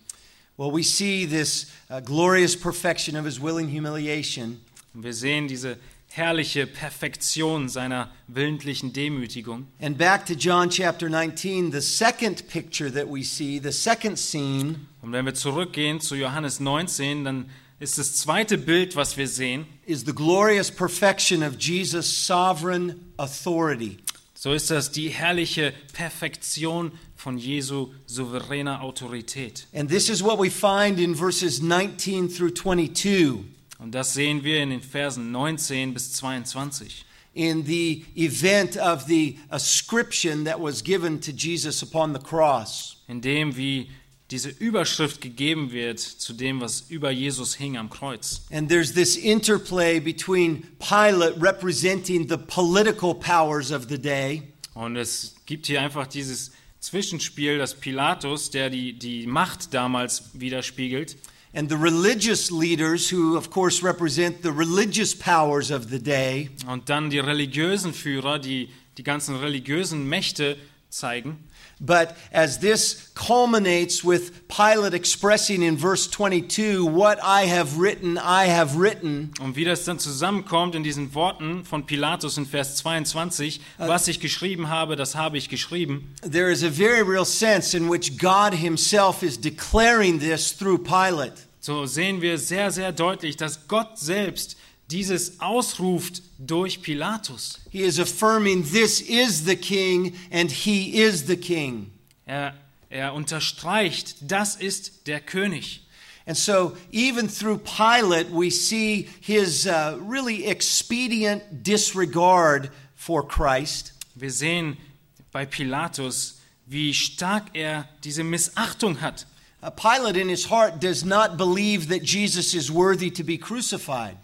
Well, we see this uh, glorious perfection of his willing humiliation Und wir sehen diese herrliche Perfektion seiner willentlichen Demütigung. And back to John chapter 19, the second picture that we see, the second scene, Und wenn wir zurückgehen zu Johannes 19, dann ist das zweite Bild, was wir sehen, is the glorious perfection of Jesus' sovereign authority. so ist das die herrliche Perfektion von Jesu souveräner Autorität. And this is what we find in verses 19 through 22 Und das sehen wir in den Versen 19 bis 22. in the event of the ascription that was given to Jesus upon the cross. in dem wie diese Überschrift gegeben wird zu dem, was über Jesus hing am Kreuz. And there's this interplay between Pilate representing the political powers of the day Und es gibt hier einfach dieses Zwischenspiel, dass Pilatus, der die, die Macht damals widerspiegelt, And the religious leaders, who of course represent the religious powers of the day, Und dann die religiösen Führer, die die ganzen religiösen Mächte zeigen. But as this culminates with Pilate expressing in verse 22, What I have written, I have written, Und wie das dann zusammenkommt in diesen Worten von Pilatus in Vers 22, äh, was ich geschrieben habe, das habe ich geschrieben. there is a very real sense in which God Himself is declaring this through Pilate. So sehen wir sehr, sehr deutlich, dass Gott selbst dieses ausruft durch Pilatus. He is affirming, This is the King, and He is the King. Er, er unterstreicht, das ist der König. And so, even through Pilate, we see his uh, really expedient disregard for Christ. Wir sehen bei Pilatus, wie stark er diese Missachtung hat. Uh, Pilate, in his heart, does not believe that Jesus is worthy to be crucified.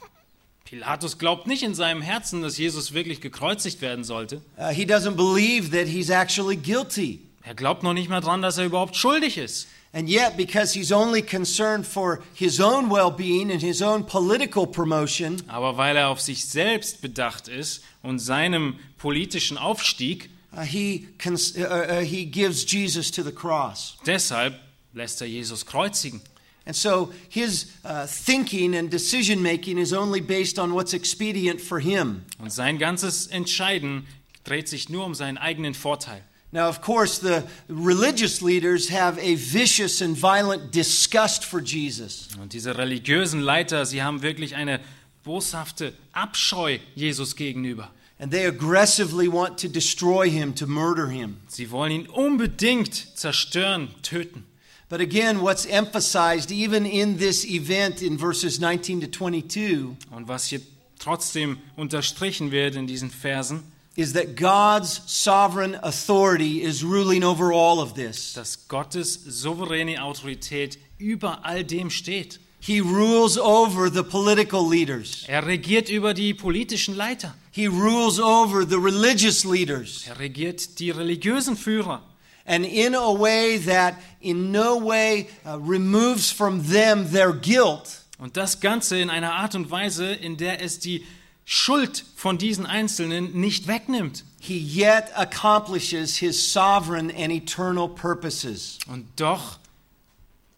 Pilatus glaubt nicht in seinem Herzen, dass Jesus wirklich gekreuzigt werden sollte. Uh, he doesn't believe that he's actually guilty. Er glaubt noch nicht mal dran, dass er überhaupt schuldig ist. And yet, because he's only concerned for his own well being and his own political promotion, Aber weil er auf sich selbst bedacht ist und seinem politischen Aufstieg, uh, he, uh, uh, he gives Jesus to the cross. deshalb lässt er Jesus kreuzigen. And so his uh, thinking and decision making is only based on what's expedient for him. Und sein ganzes Entscheiden dreht sich nur um seinen eigenen Vorteil. Now, of course, the religious leaders have a vicious and violent disgust for Jesus. Und diese religiösen Leiter, sie haben wirklich eine boshafte Abscheu Jesus gegenüber. And they aggressively want to destroy him, to murder him. Sie wollen ihn unbedingt zerstören, töten. But again, what's emphasized even in this event in verses 19 to 22 Und was hier trotzdem unterstrichen wird in diesen Versen, is that God's sovereign authority is ruling over all of this. dass Gottes souveräne Autorität über all dem steht. He rules over the political leaders. Er regiert über die politischen Leiter. He rules over the religious leaders. Er regiert die religiösen Führer. And in a way that in no way uh, removes from them their guilt, Und das Ganze in einer Art und Weise, in der es die Schuld von diesen Einzelnen nicht wegnimmt. he yet accomplishes his sovereign and eternal purposes. Und doch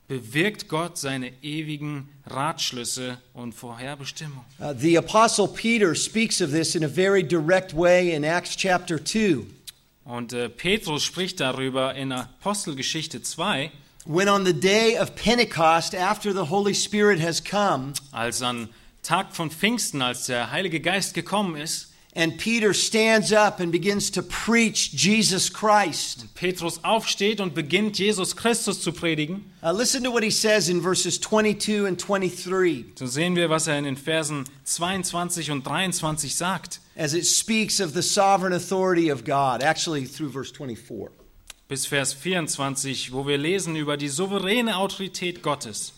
bewirkt Gott seine ewigen Ratschlüsse und Vorherbestimmung. Uh, the Apostle Peter speaks of this in a very direct way in Acts chapter 2. Und äh, Petrus spricht darüber in Apostelgeschichte 2, When on the day of Pentecost, after the Holy Spirit has come, als an Tag von Pfingsten, als der Heilige Geist gekommen ist, and Peter stands up and begins to preach Jesus Christ. Petrus aufsteht und beginnt Jesus Christus zu predigen, Uh, listen to what he says in verses 22 and 23 so sehen wir, was er in den Versen 22 und 23 sagt. as it speaks of the sovereign authority of God, actually through verse 24. bis Vers 24, wo wir lesen über die souveräne Autorität Gottes.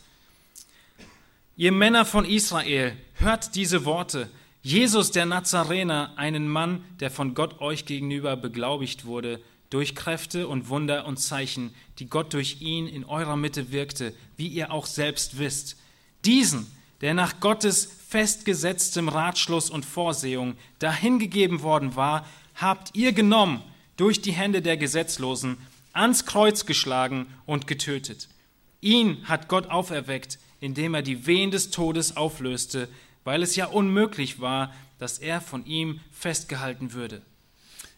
Ihr Männer von Israel, hört diese Worte. Jesus der Nazarener, einen Mann, der von Gott euch gegenüber beglaubigt wurde, durch Kräfte und Wunder und Zeichen, die Gott durch ihn in eurer Mitte wirkte, wie ihr auch selbst wisst. Diesen, der nach Gottes festgesetztem Ratschluss und Vorsehung dahingegeben worden war, habt ihr genommen durch die Hände der Gesetzlosen, ans Kreuz geschlagen und getötet. Ihn hat Gott auferweckt, indem er die Wehen des Todes auflöste, weil es ja unmöglich war, dass er von ihm festgehalten würde.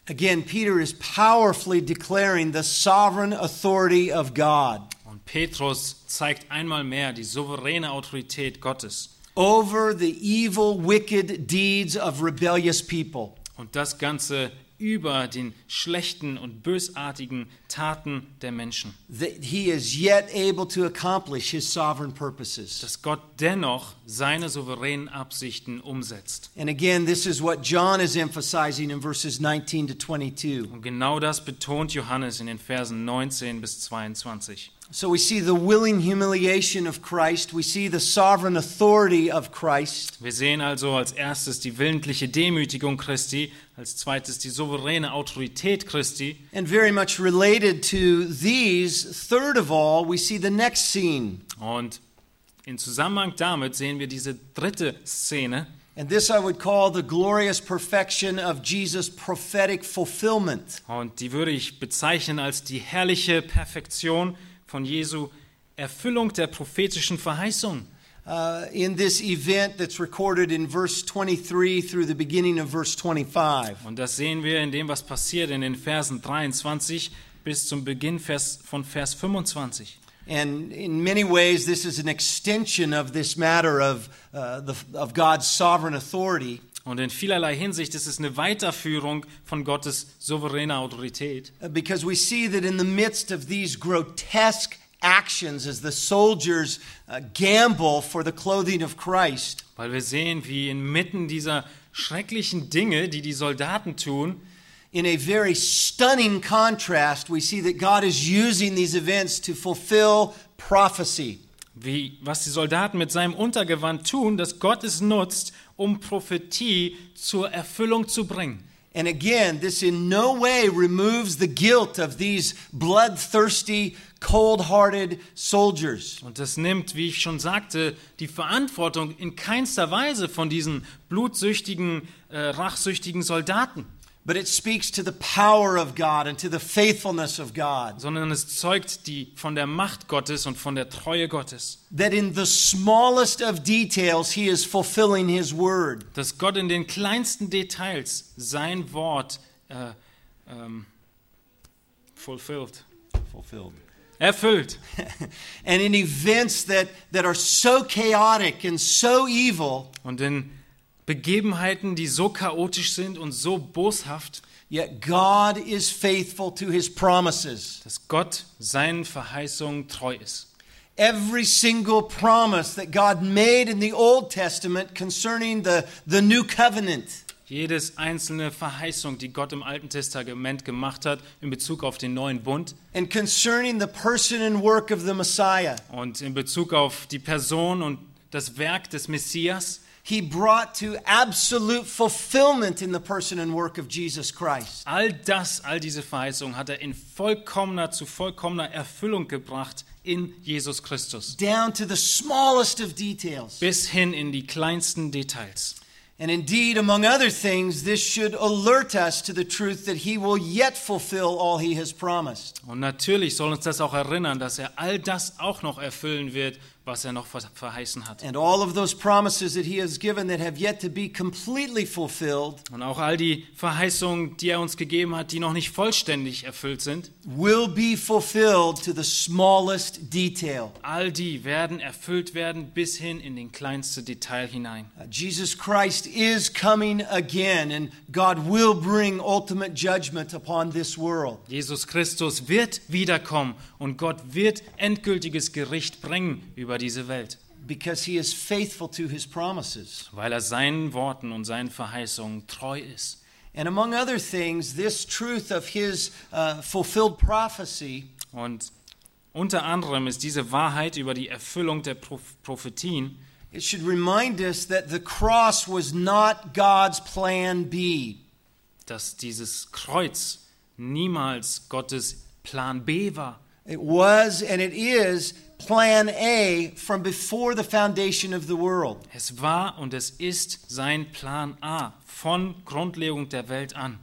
Again, Peter is powerfully declaring the sovereign authority of God Und Petrus zeigt einmal mehr die souveräne Autorität Gottes. over the evil, wicked deeds of rebellious people. Und das Ganze über den schlechten und bösartigen Taten der Menschen. That he is yet able to accomplish his sovereign purposes. Dass Gott dennoch seine souveränen Absichten umsetzt. And again, this is what John is emphasizing in verses 19 to 22. Und genau das betont Johannes in den Versen 19 bis 22. So we see the willing humiliation of Christ, we see the sovereign authority of Christ, Wir sehen also als erstes die willentliche Demütigung Christi, als zweites die souveräne Autorität Christi and very much related to these, third of all, we see the next scene. und in Zusammenhang damit sehen wir diese dritte Szene. And this I would call the glorious perfection of Jesus' prophetic fulfillment. Und die würde ich bezeichnen als die herrliche Perfektion von Jesu Erfüllung der prophetischen Verheißung. Uh, in this event that's recorded in verse 23 through the beginning of verse 25. Und das sehen wir in dem, was passiert in den Versen 23 bis zum Beginn Vers, von Vers 25. And in many ways, this is an extension of this matter of, uh, the, of God's sovereign authority. Und in vielerlei Hinsicht ist es eine Weiterführung von Gottes souveräner Autorität. Uh, Because we see that in the midst of these grotesque actions, as the soldiers uh, gamble for the clothing of Christ, Weil wir sehen, wie inmitten dieser schrecklichen Dinge, die die Soldaten tun, in a very stunning contrast, we see that God is using these events to fulfill prophecy. wie, was die Soldaten mit seinem Untergewand tun, dass Gott es nutzt, um Prophetie zur Erfüllung zu bringen. And again, this in no way removes the guilt of these bloodthirsty, cold hearted soldiers. Und das nimmt, wie ich schon sagte, die Verantwortung in keinster Weise von diesen blutsüchtigen, äh, rachsüchtigen Soldaten, But it speaks to the power of God and to the faithfulness of God. sondern es zeugt die, von der Macht Gottes und von der Treue Gottes. That in the smallest of details, He is fulfilling His word. Dass Gott in den kleinsten Details sein Wort äh, ähm, fulfilled, Fulfilled. erfüllt. <laughs> and in events that, that are so chaotic and so evil, Und in Begebenheiten, die so chaotisch sind und so boshaft, yet God is faithful to His promises. dass Gott seinen Verheißungen treu ist. Every single promise that God made in the Old Testament concerning the, the new covenant. Jedes einzelne Verheißung, die Gott im Alten Testament gemacht hat in Bezug auf den neuen Bund and concerning the person and work of the Messiah. und in Bezug auf die Person und das Werk des Messias, He brought to absolute fulfillment in the person and work of Jesus Christ. all das, all diese Verheißungen hat er in vollkommener zu vollkommener Erfüllung gebracht in Jesus Christus, Down to the smallest of details. bis hin in die kleinsten Details. And indeed, among other things, this should alert us to the truth that He will yet fulfill all He has promised. Und natürlich soll uns das auch erinnern, dass er all das auch noch erfüllen wird, was er noch ver- verheißen hat. And all of those promises that He has given that have yet to be completely fulfilled Und auch all die Verheißungen, die er uns gegeben hat, die noch nicht vollständig erfüllt sind, will be fulfilled to the smallest detail. all die werden erfüllt werden bis hin in den kleinste Detail hinein. Uh, Jesus Christ is coming again, and God will bring ultimate judgment upon this world. Jesus Christus wird wiederkommen und Gott wird endgültiges Gericht bringen über diese Welt, because he is faithful to his promises. weil er seinen Worten und seinen Verheißungen treu ist. And among other things, this truth of his uh, fulfilled prophecy Und unter anderem ist diese Wahrheit über die Erfüllung der Proph- Prophetien, it should remind us that the cross was not God's plan B. dass dieses Kreuz niemals Gottes Plan B war. It was and it is plan A from before the foundation of the world. Es war und es ist sein Plan A von Grundlegung der Welt an.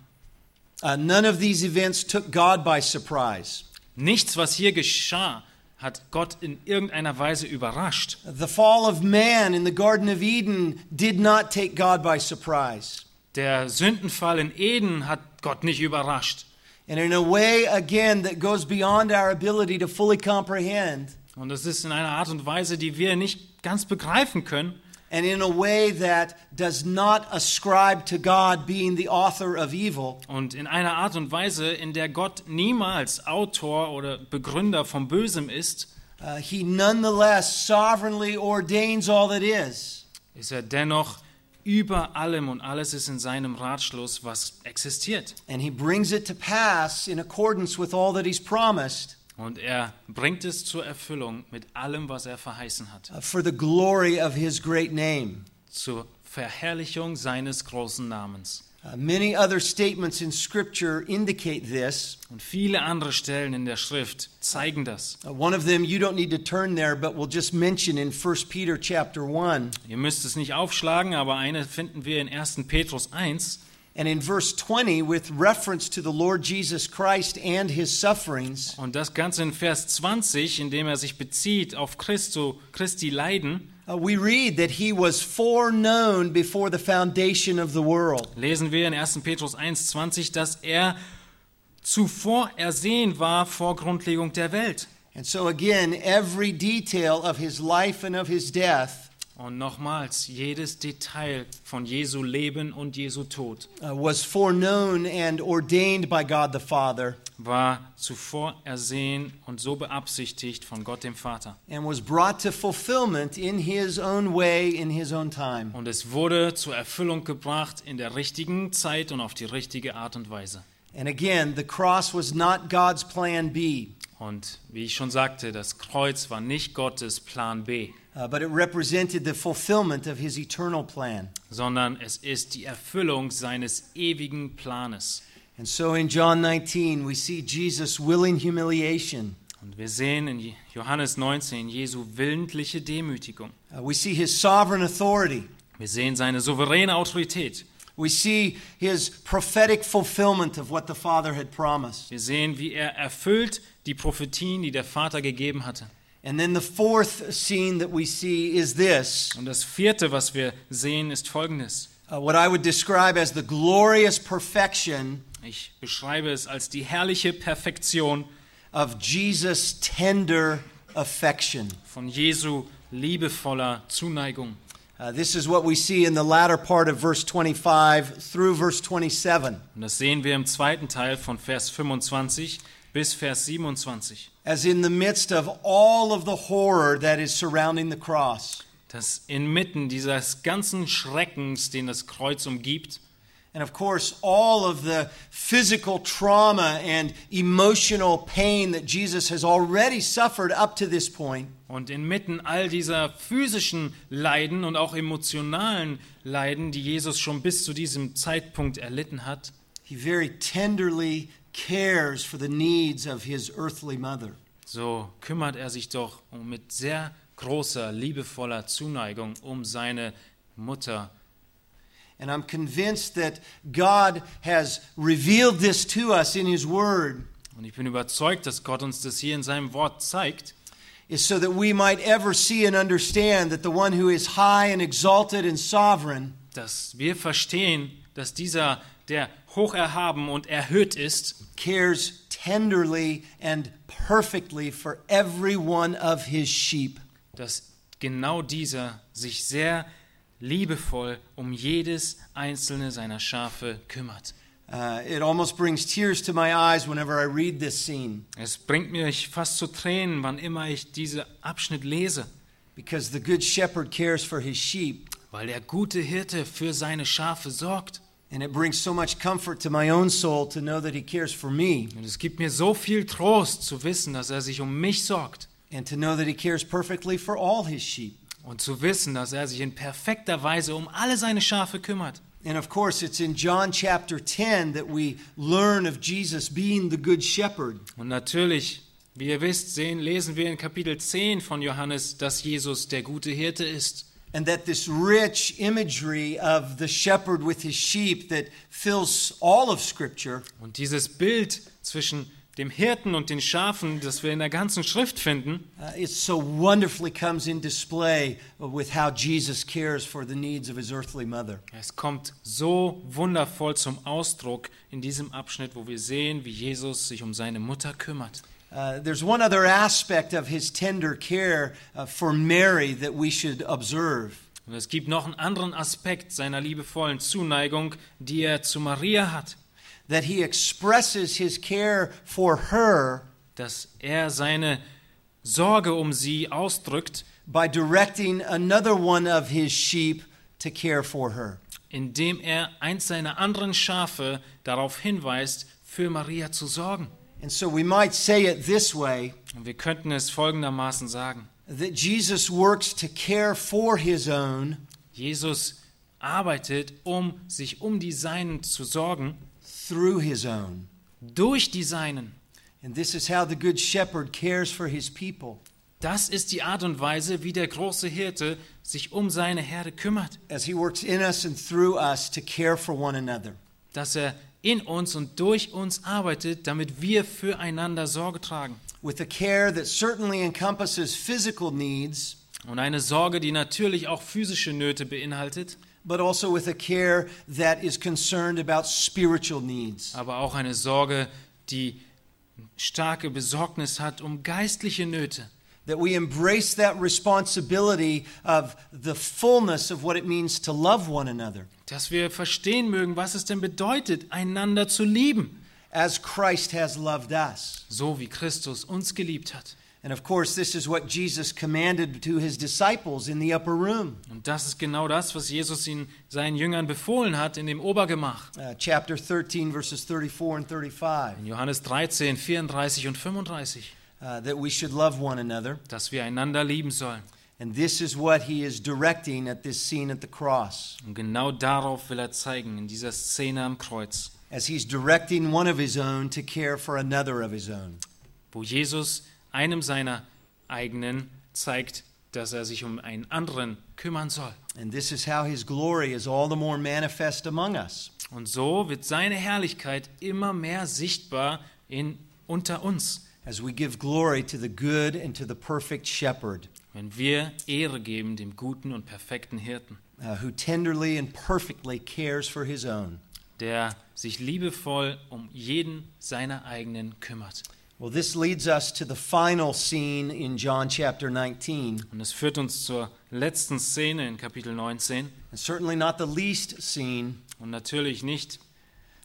Uh, none of these events took God by surprise. Nichts, was hier geschah, hat Gott in irgendeiner Weise überrascht. The fall of man in the Garden of Eden did not take God by surprise. Der Sündenfall in Eden hat Gott nicht überrascht. And in a way, again, that goes beyond our ability to fully comprehend, Und es ist in einer Art und Weise, die wir nicht ganz begreifen können. and in a way that does not ascribe to God being the author of evil, Und in einer Art und Weise, in der Gott niemals Autor oder Begründer vom Bösem ist, uh, He nonetheless sovereignly ordains all that is. ist er dennoch über allem und alles ist in seinem Ratschluss, was existiert. And He brings it to pass in accordance with all that He's promised Und er bringt es zur Erfüllung mit allem, was er verheißen hat. uh, for the glory of His great name. Zur Verherrlichung seines großen Namens. Uh, many other statements in Scripture indicate this. Und viele andere Stellen in der Schrift zeigen das. Uh, one of them you don't need to turn there, but we'll just mention in 1 Peter chapter 1. Ihr müsst es nicht aufschlagen, aber eine finden wir in 1. Petrus 1. And in verse 20, with reference to the Lord Jesus Christ and his sufferings, Und das Ganze in Vers 20, in dem er sich bezieht auf Christo, Christi Leiden, uh, we read that he was foreknown before the foundation of the world. lesen wir in 1. Petrus 1, 20, dass er zuvor ersehen war vor Grundlegung der Welt. And so, again, every detail of his life and of his death Und nochmals, jedes Detail von Jesu Leben und Jesu Tod uh, was foreknown and ordained by God the Father war zuvor ersehen und so beabsichtigt von Gott dem Vater. and was brought to fulfillment in his own way, in his own time. Und es wurde zur Erfüllung gebracht in der richtigen Zeit und auf die richtige Art und Weise. And again, the cross was not God's plan B, Und wie ich schon sagte, das Kreuz war nicht Gottes Plan B, uh, but it represented the fulfillment of his eternal plan. sondern es ist die Erfüllung seines ewigen Planes. And so in John 19, we see Jesus' willing humiliation. Und wir sehen in Johannes 19 Jesu willentliche Demütigung. Uh, we see his sovereign authority. Wir sehen seine souveräne Autorität. We see his prophetic fulfillment of what the Father had promised. Wir sehen, wie er erfüllt die Prophetien, die der Vater gegeben hatte. And then the fourth scene that we see is this Und das vierte, was wir sehen, ist folgendes. uh, what I would describe as the glorious perfection Ich beschreibe es als die herrliche Perfektion of Jesus' tender affection. von Jesu liebevoller Zuneigung. Uh, this is what we see in the latter part of verse 25 through verse 27. Und das sehen wir im zweiten Teil von Vers 25 bis Vers 27. As in the midst of all of the horror that is surrounding the cross, Dass inmitten dieses ganzen Schreckens, den das Kreuz umgibt, and of course, all of the physical trauma and emotional pain that Jesus has already suffered up to this point, und inmitten all dieser physischen Leiden und auch emotionalen Leiden, die Jesus schon bis zu diesem Zeitpunkt erlitten hat, he very tenderly cares for the needs of his earthly mother. so kümmert er sich doch mit sehr großer, liebevoller Zuneigung um seine Mutter. And I'm convinced that God has revealed this to us in his word. Und ich bin überzeugt, dass Gott uns das hier in seinem Wort zeigt, is so that we might ever see and understand that the one who is high and exalted and sovereign dass wir verstehen, dass dieser, der hoch erhaben und erhöht ist, cares tenderly and perfectly for every one of his sheep. dass genau dieser sich sehr liebevoll um jedes einzelne seiner Schafe kümmert. Uh, it almost brings tears to my eyes whenever I read this scene Es bringt mich fast zu Tränen, wann immer ich diesen Abschnitt lese, because the good shepherd cares for his sheep. weil der gute Hirte für seine Schafe sorgt. And it brings so much comfort to my own soul to know that he cares for me Und es gibt mir so viel Trost zu wissen, dass er sich um mich sorgt and to know that he cares perfectly for all his sheep. und zu wissen, dass er sich in perfekter Weise um alle seine Schafe kümmert. And of course, it's in John chapter 10 that we learn of Jesus being the good shepherd. Und natürlich, wie ihr wisst, sehen, lesen wir in Kapitel 10 von Johannes, dass Jesus der gute Hirte ist. And that this rich imagery of the shepherd with his sheep that fills all of Scripture Und dieses Bild zwischen dem Hirten und den Schafen, das wir in der ganzen Schrift finden, uh, it so wonderfully comes in display with how Jesus cares for the needs of his earthly mother. es kommt so wundervoll zum Ausdruck in diesem Abschnitt, wo wir sehen, wie Jesus sich um seine Mutter kümmert. Uh, there's one other aspect of his tender care uh, for Mary that we should observe. Und es gibt noch einen anderen Aspekt seiner liebevollen Zuneigung, die er zu Maria hat, That he expresses his care for her dass er seine Sorge um sie ausdrückt, by directing another one of his sheep to care for her. indem er eins seiner anderen Schafe darauf hinweist, für Maria zu sorgen. And so we might say it this way Und wir könnten es folgendermaßen sagen. that Jesus works to care for his own Jesus arbeitet, um sich um die Seinen zu sorgen, through his own. durch die Seinen. And this is how the Good Shepherd cares for his people. Das ist die Art und Weise, wie der große Hirte sich um seine Herde kümmert, as he works in us and through us to care for one another. dass er in uns und durch uns arbeitet, damit wir füreinander Sorge tragen. With a care that certainly encompasses physical needs, Und eine Sorge, die natürlich auch physische Nöte beinhaltet, but also with a care that is concerned about spiritual needs. aber auch eine Sorge, die starke Besorgnis hat um geistliche Nöte. That we embrace that responsibility of the fullness of what it means to love one another, Dass wir verstehen mögen, was es denn bedeutet, einander zu lieben, as Christ has loved us. so wie Christus uns geliebt hat. And of course, this is what Jesus commanded to his disciples in the upper room. Und das ist genau das, was Jesus ihn, seinen Jüngern befohlen hat in dem Obergemach. Uh, chapter 13, verses 34 and 35. In Johannes 13, 34 und 35, uh, that we should love one another. dass wir einander lieben sollen. And this is what he is directing at this scene at the cross. Und genau darauf will er zeigen, in dieser Szene am Kreuz, As he's directing one of his own to care for another of his own. wo Jesus einem seiner eigenen zeigt, dass er sich um einen anderen kümmern soll. And this is how his glory is all the more manifest among us. Und so wird seine Herrlichkeit immer mehr sichtbar in, unter uns, As we give glory to the good and to the perfect shepherd, wenn wir Ehre geben dem guten und perfekten Hirten, uh, who tenderly and perfectly cares for his own. der sich liebevoll um jeden seiner eigenen kümmert. Well, this leads us to the final scene in John chapter 19, Und es führt uns zur letzten Szene in Kapitel 19 and certainly not the least scene, und natürlich nicht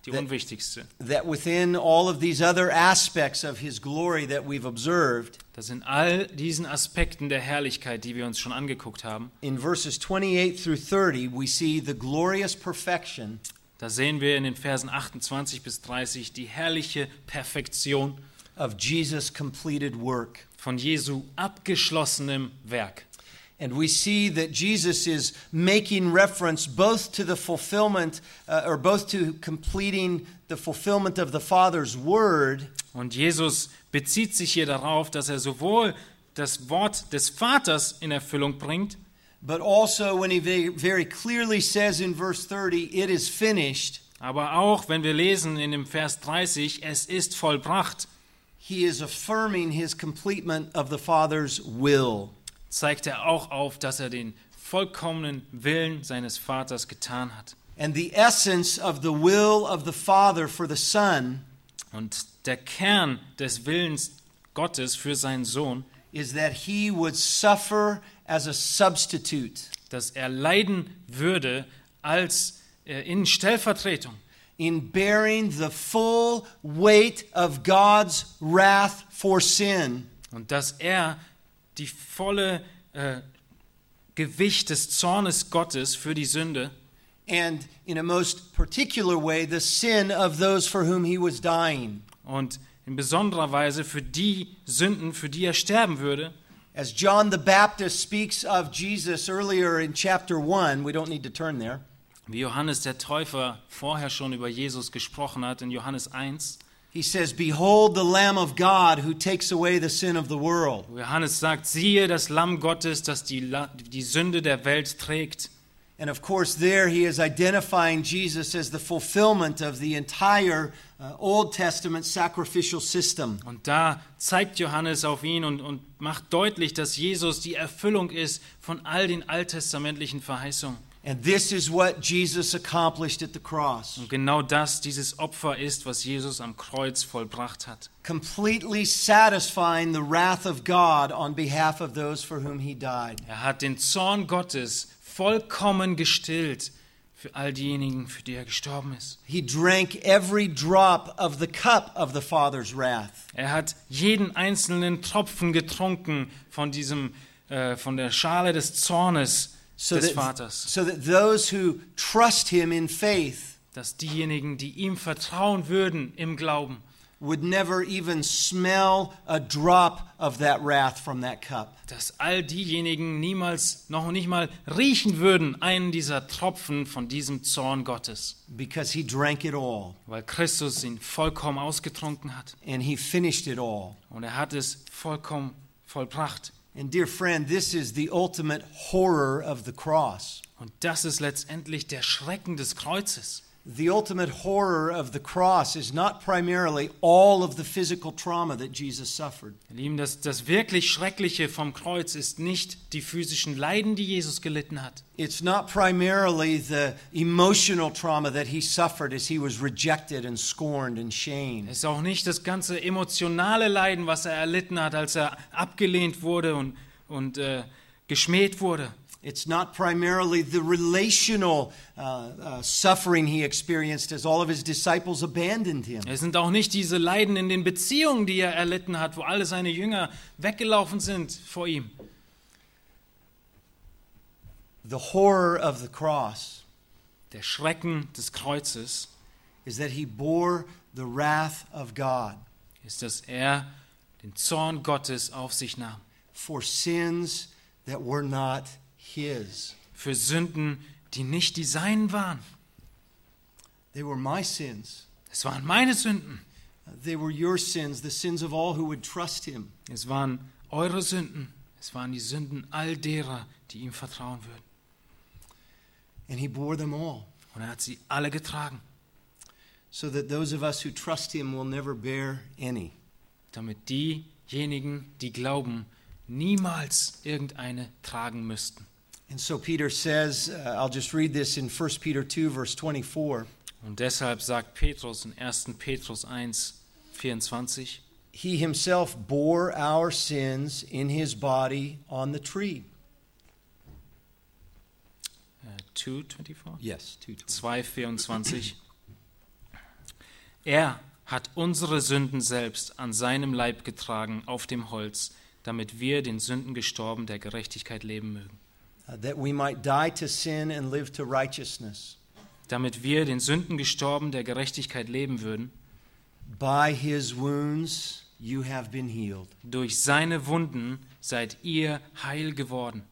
die That- unwichtigste. that within all of these other aspects of his glory that we've observed, Das in all diesen Aspekten der Herrlichkeit, die wir uns schon angeguckt haben, in verses 28 through 30, we see the glorious perfection da sehen wir in den Versen 28 bis 30 die herrliche Perfektion of Jesus' completed work. von Jesu abgeschlossenem Werk. And we see that Jesus is making reference both to the fulfillment, uh, or both to completing the fulfillment of the Father's word, Und Jesus bezieht sich hier darauf, dass er sowohl das Wort des Vaters in Erfüllung bringt, but also when he very, very clearly says in verse 30, it is finished, aber auch, wenn wir lesen in dem Vers 30, es ist vollbracht, he is affirming his completement of the Father's will. Zeigt er auch auf, dass er den vollkommenen Willen seines Vaters getan hat. And the essence of the will of the Father for the Son Und der Kern des Willens Gottes für seinen Sohn, is that he would suffer as a substitute. dass er leiden würde als äh, in Stellvertretung, in bearing the full weight of God's wrath for sin. Und dass er die volle äh, Gewicht des Zornes Gottes für die Sünde and in a most particular way the sin of those for whom he was dying. und in besonderer Weise für die Sünden, für die er sterben würde. As John the Baptist speaks of Jesus earlier in chapter 1, we don't need to turn there. Wie Johannes der Täufer vorher schon über Jesus gesprochen hat in Johannes 1. He says, Behold the Lamb of God who takes away the sin of the world. wo Johannes sagt, siehe das Lamm Gottes, das die, La die Sünde der Welt trägt. And of course, there he is identifying Jesus as the fulfillment of the entire uh, Old Testament sacrificial system. Und da zeigt Johannes auf ihn und, und macht deutlich, dass Jesus die Erfüllung ist von all den alttestamentlichen Verheißungen. And this is what Jesus accomplished at the cross. Und genau das, dieses Opfer ist, was Jesus am Kreuz vollbracht hat. Completely satisfying the wrath of God on behalf of those for whom he died. Er hat den Zorn Gottes vollkommen gestillt für all diejenigen, für die er gestorben ist. He drank every drop of the cup of the Father's wrath. Er hat jeden einzelnen Tropfen getrunken von diesem, äh, von der Schale des Zornes So des that, Vaters. so that those who trust him in faith dass diejenigen, die ihm vertrauen würden im Glauben, would never even smell a drop of that wrath from that cup. Dass all diejenigen niemals, noch nicht mal riechen würden, einen dieser Tropfen von diesem Zorn Gottes. Because he drank it all Weil Christus ihn vollkommen ausgetrunken hat. and he finished it all. Und er hat es vollkommen vollbracht. And dear friend, this is the ultimate horror of the cross. Und das ist letztendlich der Schrecken des Kreuzes. The ultimate horror of the cross is not primarily all of the physical trauma that Jesus suffered. Lieben, das, das wirklich Schreckliche vom Kreuz ist nicht die physischen Leiden, die Jesus gelitten hat. It's not primarily the emotional trauma that he suffered as he was rejected and scorned and shamed. Es ist auch nicht das ganze emotionale Leiden, was er erlitten hat, als er abgelehnt wurde und, und äh, geschmäht wurde. It's not primarily the relational uh, uh, suffering he experienced as all of his disciples abandoned him. Es sind auch nicht diese Leiden in den Beziehungen, die er erlitten hat, wo alle seine Jünger weggelaufen sind vor ihm. The horror of the cross Der Schrecken des Kreuzes is that he bore the wrath of God ist, dass er den Zorn Gottes auf sich nahm. for sins that were not his. Für Sünden, die nicht die seinen waren. They were my sins. Es waren meine Sünden. They were your sins, the sins of all who would trust him. Es waren eure Sünden. Es waren die Sünden all derer, die ihm vertrauen würden. And he bore them all, Und er hat sie alle getragen, so that those of us who trust him will never bear any. damit diejenigen, die glauben, niemals irgendeine tragen müssten. And so Peter says, uh, I'll just read this in 1 Peter 2, verse 24. Und deshalb sagt Petrus in 1. Petrus 1, 24, He himself bore our sins in his body on the tree. äh, 2, 24? Yes, 2 2, 24. Er hat unsere Sünden selbst an seinem Leib getragen auf dem Holz, damit wir den Sünden gestorben der Gerechtigkeit leben mögen. Damit wir den Sünden gestorben der Gerechtigkeit leben würden. By his wounds you have been healed. Durch seine Wunden seid ihr heil geworden.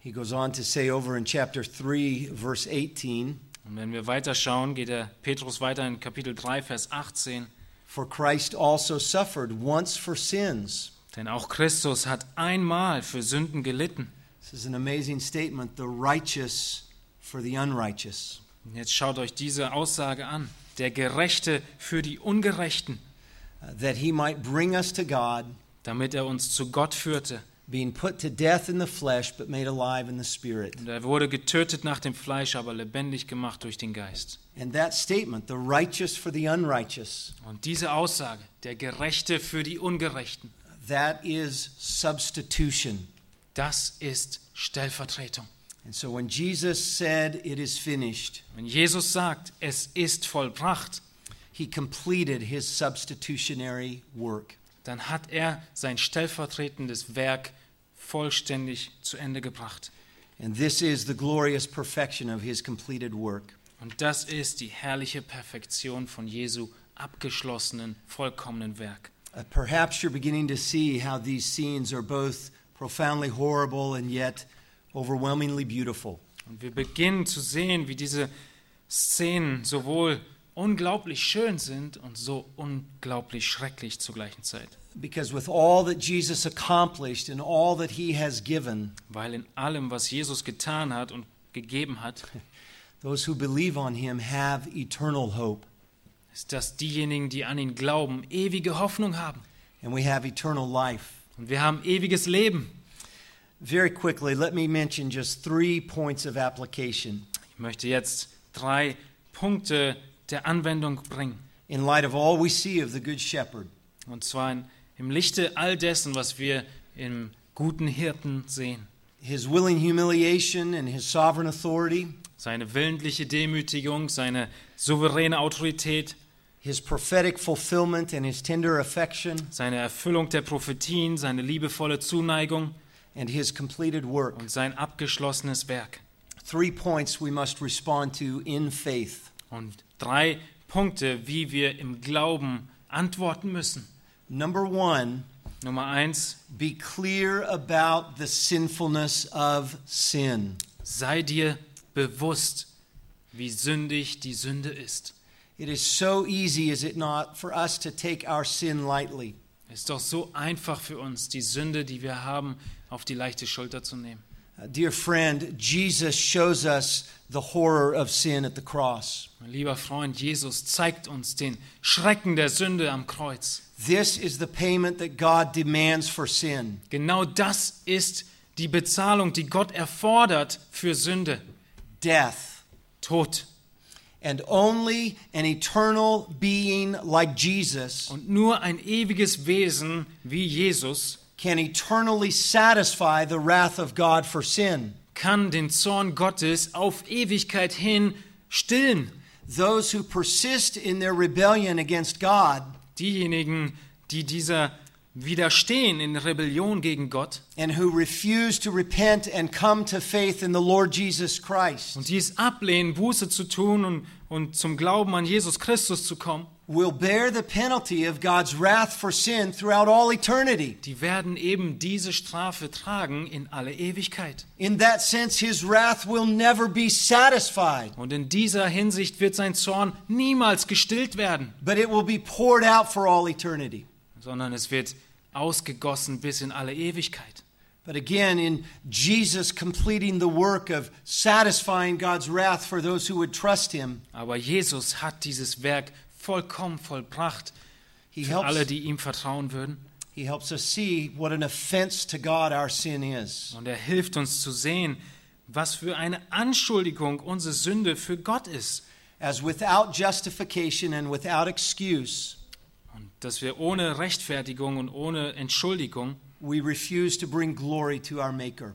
He goes on to say over in chapter 3, verse 18 Und wenn wir weiterschauen, geht der Petrus weiter in Kapitel 3, Vers 18. For Christ also suffered once for sins. Denn auch Christus hat einmal für Sünden gelitten. This is an amazing statement the righteous for the unrighteous. Und jetzt schaut euch diese Aussage an. Der Gerechte für die Ungerechten, uh, that he might bring us to God, damit er uns zu Gott führte. being put to death in the flesh, but made alive in the spirit. Und er wurde getötet nach dem Fleisch, aber lebendig gemacht durch den Geist. And that statement, the righteous for the unrighteous, Und diese Aussage, der Gerechte für die Ungerechten, that is substitution. Das ist Stellvertretung. And so when Jesus said, It is finished, Wenn Jesus sagt, es ist vollbracht, he completed his substitutionary work. dann hat er sein stellvertretendes Werk vollständig zu Ende gebracht. And this is the glorious perfection of his completed work. Und das ist die herrliche Perfektion von Jesu abgeschlossenen, vollkommenen Werk. Uh, perhaps you're beginning to see how these scenes are both profoundly horrible and yet overwhelmingly beautiful. Und wir beginnen zu sehen, wie diese Szenen sowohl unglaublich schön sind und so unglaublich schrecklich zur gleichen Zeit. Because with all that Jesus accomplished and all that he has given, Weil in allem, was Jesus getan hat und gegeben hat, <laughs> those who believe on him have eternal hope. ist, dass diejenigen, die an ihn glauben, ewige Hoffnung haben. And we have eternal life. Und wir haben ewiges Leben. Very quickly, let me mention just three points of application Ich möchte jetzt drei Punkte der Anwendung bringen. in light of all we see of the Good Shepherd. Und zwar in, im Lichte all dessen, was wir im guten Hirten sehen. His willing humiliation and his sovereign authority, Seine willentliche Demütigung, seine souveräne Autorität, his prophetic fulfillment and his tender affection, seine Erfüllung der Prophetien, seine liebevolle Zuneigung and his completed work. und sein abgeschlossenes Werk. Three points we must respond to in faith. Und drei Punkte, wie wir im Glauben antworten müssen. Number one, Nummer eins, be clear about the sinfulness of sin. sei dir bewusst, wie sündig die Sünde ist. It is so easy, is it not, for us to take our sin lightly. Es ist doch so einfach für uns, die Sünde, die wir haben, auf die leichte Schulter zu nehmen. Uh, dear friend, Jesus shows us the horror of sin at the cross. Mein lieber Freund, Jesus zeigt uns den Schrecken der Sünde am Kreuz. This is the payment that God demands for sin. Genau das ist die Bezahlung, die Gott erfordert für Sünde. Death. Tod. And only an eternal being like Jesus Und nur ein ewiges Wesen wie Jesus can eternally satisfy the wrath of God for sin. kann den Zorn Gottes auf Ewigkeit hin stillen. Those who persist in their rebellion against God Diejenigen, die dieser widerstehen in Rebellion gegen Gott and who refuse to repent and come to faith in the Lord Jesus Christ und die es ablehnen, Buße zu tun und, und zum Glauben an Jesus Christus zu kommen, will bear the penalty of God's wrath for sin throughout all eternity. die werden eben diese Strafe tragen in alle Ewigkeit. In that sense, his wrath will never be satisfied, Und in dieser Hinsicht wird sein Zorn niemals gestillt werden, but it will be poured out for all eternity. Sondern es wird ausgegossen bis in alle Ewigkeit. But again, in Jesus completing the work of satisfying God's wrath for those who would trust him, Aber Jesus hat dieses Werk vollkommen vollbracht he für alle, die ihm vertrauen würden. he helps us see what an offense to God our sin is. Und er hilft uns zu sehen, was für eine Anschuldigung unsere Sünde für Gott ist. As without justification and without excuse, Und dass wir ohne Rechtfertigung und ohne Entschuldigung we refuse to bring glory to our Maker.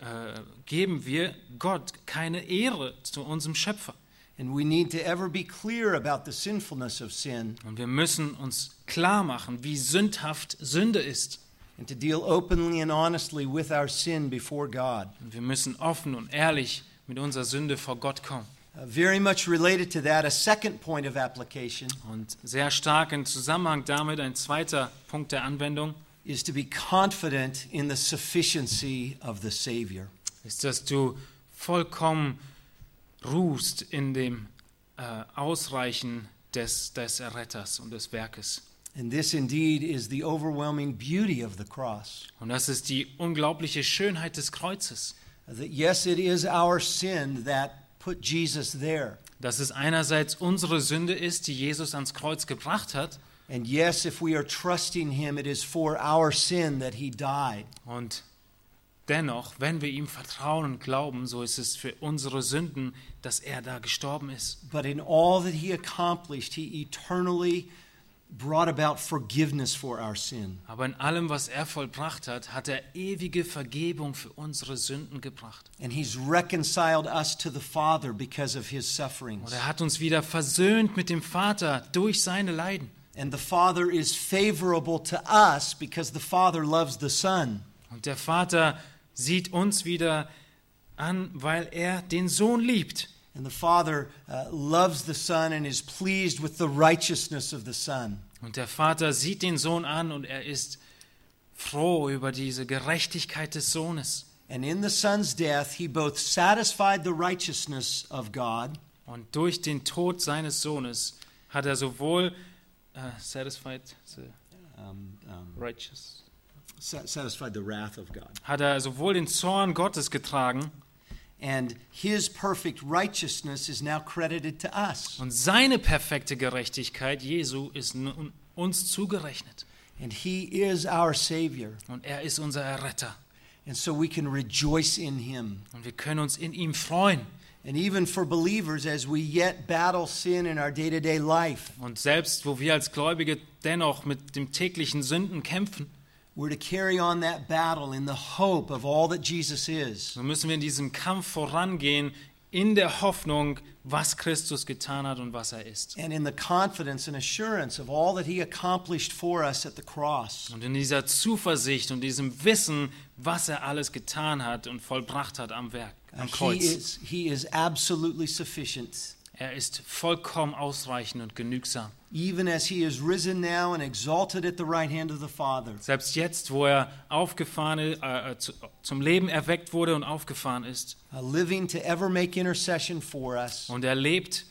äh, geben wir Gott keine Ehre zu unserem Schöpfer. And we need to ever be clear about the sinfulness of sin Und wir müssen uns klar machen, wie sündhaft Sünde ist. and to deal openly and honestly with our sin before God. Und wir müssen offen und ehrlich mit unserer Sünde vor Gott kommen. Uh, very much related to that, a second point of application Und sehr stark im Zusammenhang damit ein zweiter Punkt der Anwendung is to be confident in the sufficiency of the Savior. ist, dass du vollkommen ruhst in dem äh, Ausreichen des, des Erretters und des Werkes. And this indeed is the overwhelming beauty of the cross. Und das ist die unglaubliche Schönheit des Kreuzes. That yes, it is our sin that put Jesus there. Dass es einerseits unsere Sünde ist, die Jesus ans Kreuz gebracht hat. And yes, if we are trusting Him, it is for our sin that He died. Und dennoch, wenn wir ihm vertrauen und glauben, so ist es für unsere Sünden, dass er da gestorben ist. But in all that He accomplished, He eternally brought about forgiveness for our sin. Aber in allem, was er vollbracht hat, hat er ewige Vergebung für unsere Sünden gebracht. And He's reconciled us to the Father because of His sufferings. Und er hat uns wieder versöhnt mit dem Vater durch seine Leiden. And the Father is favorable to us because the Father loves the Son. Und der Vater sieht uns wieder an, weil er den Sohn liebt. And the Father uh, loves the Son and is pleased with the righteousness of the Son. Und der Vater sieht den Sohn an und er ist froh über diese Gerechtigkeit des Sohnes. And in the Son's death, He both satisfied the righteousness of God Und durch den Tod seines Sohnes hat er sowohl äh, satisfied the um, um, righteous sa- satisfied the wrath of God. hat er sowohl den Zorn Gottes getragen And His perfect righteousness is now credited to us. und seine perfekte Gerechtigkeit Jesu ist nun uns zugerechnet And He is our Savior. und er ist unser Erretter And so we can rejoice in Him. und wir können uns in ihm freuen And even for believers, as we yet battle sin in our day to day life, und selbst wo wir als Gläubige dennoch mit dem täglichen Sünden kämpfen we're to carry on that battle in the hope of all that Jesus is. so müssen wir in diesem Kampf vorangehen in der Hoffnung was Christus getan hat und was er ist And in the confidence and assurance of all that He accomplished for us at the cross. Und in dieser Zuversicht und diesem Wissen, was er alles getan hat und vollbracht hat am Werk, am Uh, he, Kreuz. is, he is absolutely sufficient. Er ist vollkommen ausreichend und genügsam. even as he is risen now and exalted at the right hand of the Father. Selbst jetzt, wo er aufgefahren äh, äh, zu, zum Leben erweckt wurde und aufgefahren ist. living to ever make intercession for us Und er lebt,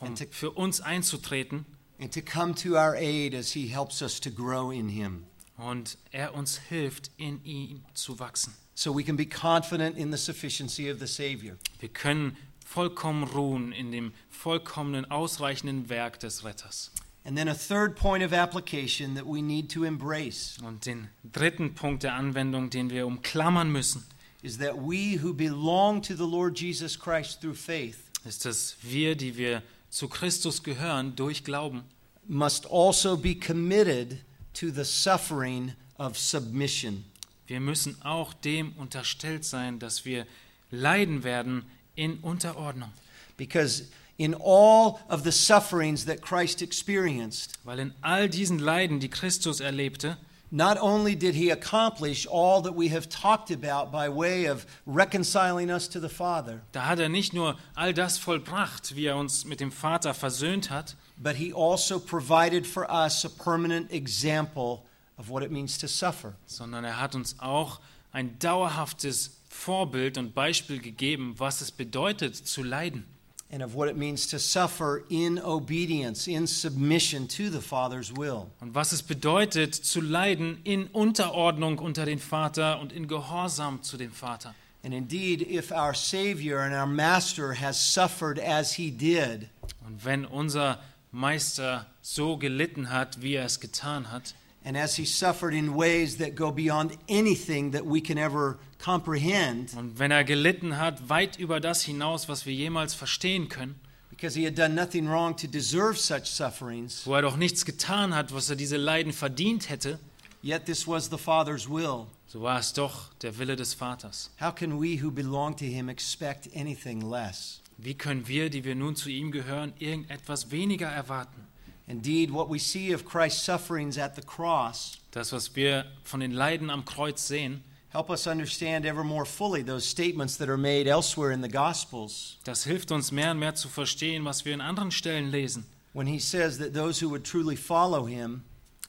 um to- für uns einzutreten. and to come to our aid as he helps us to grow in him. Und er uns hilft, in ihm zu wachsen. So we can be confident in the sufficiency of the Savior. Wir können vollkommen ruhen in dem vollkommenen, ausreichenden Werk des Retters. And then a third point of application that we need to embrace Und den dritten Punkt der Anwendung, den wir umklammern müssen, is that we who belong to the Lord Jesus Christ through faith ist, dass wir, die wir zu Christus gehören, durch Glauben, must also be committed to the suffering of submission. wir müssen auch dem unterstellt sein, dass wir leiden werden in Unterordnung. Because in all of the sufferings that Christ experienced, Weil in all diesen Leiden, die Christus erlebte, not only did he accomplish all that we have talked about by way of reconciling us to the Father, da hat er nicht nur all das vollbracht, wie er uns mit dem Vater versöhnt hat, but he also provided for us a permanent example of what it means to suffer. sondern er hat uns auch ein dauerhaftes Vorbild und Beispiel gegeben, was es bedeutet zu leiden And of what it means to suffer in obedience, in submission to the Father's will. und was es bedeutet zu leiden in Unterordnung unter den Vater und in Gehorsam zu dem Vater. And indeed, if our Savior and our Master has suffered as he did, Und wenn unser Meister so gelitten hat, wie er es getan hat, and as he suffered in ways that go beyond anything that we can ever comprehend, und wenn er gelitten hat, weit über das hinaus, was wir jemals verstehen können, because he had done nothing wrong to deserve such sufferings, wo er doch nichts getan hat, was er diese Leiden verdient hätte, yet this was the Father's will. so war es doch der Wille des Vaters. How can we who belong to him expect anything less? Wie können wir, die wir nun zu ihm gehören, irgendetwas weniger erwarten? Indeed, what we see of Christ's sufferings at the cross Das, was wir von den Leiden am Kreuz sehen, help us understand ever more fully those statements that are made elsewhere in the Gospels. das hilft uns mehr und mehr zu verstehen, was wir in anderen Stellen lesen, when he says that those who would truly follow him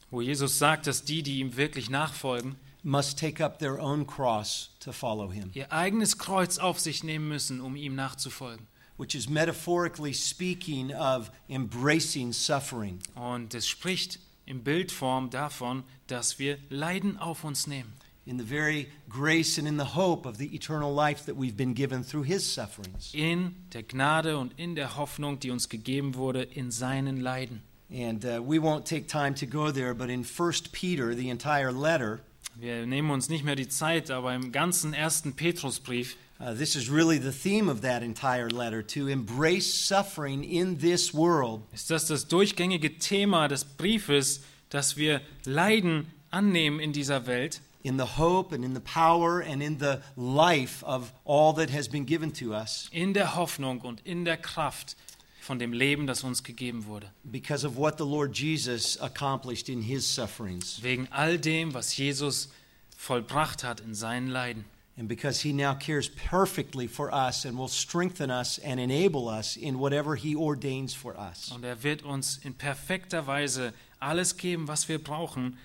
wo Jesus sagt, dass die, die ihm wirklich nachfolgen, must take up their own cross to follow him, ihr eigenes Kreuz auf sich nehmen müssen, um ihm nachzufolgen. Which is metaphorically speaking of embracing suffering. Und es spricht in Bildform davon, dass wir Leiden auf uns nehmen. In the very grace and in the hope of the eternal life that we've been given through his sufferings. In der Gnade und in der Hoffnung, die uns gegeben wurde, in seinen Leiden. And uh, we won't take time to go there, but in 1 Peter, the entire letter, Wir nehmen uns nicht mehr die Zeit, aber im ganzen ersten Petrusbrief uh, this is really the theme of that entire letter to embrace suffering in this world ist das das durchgängige Thema des Briefes, dass wir Leiden annehmen in dieser Welt, in the hope and in the power and in the life of all that has been given to us in der Hoffnung und in der Kraft von dem Leben, das uns gegeben wurde. because of what the Lord Jesus accomplished in his sufferings Wegen all dem, was Jesus vollbracht hat in seinen Leiden. And because he now cares perfectly for us and will strengthen us and enable us in whatever he ordains for us. Und er wird uns in perfekter Weise alles geben, was wir brauchen.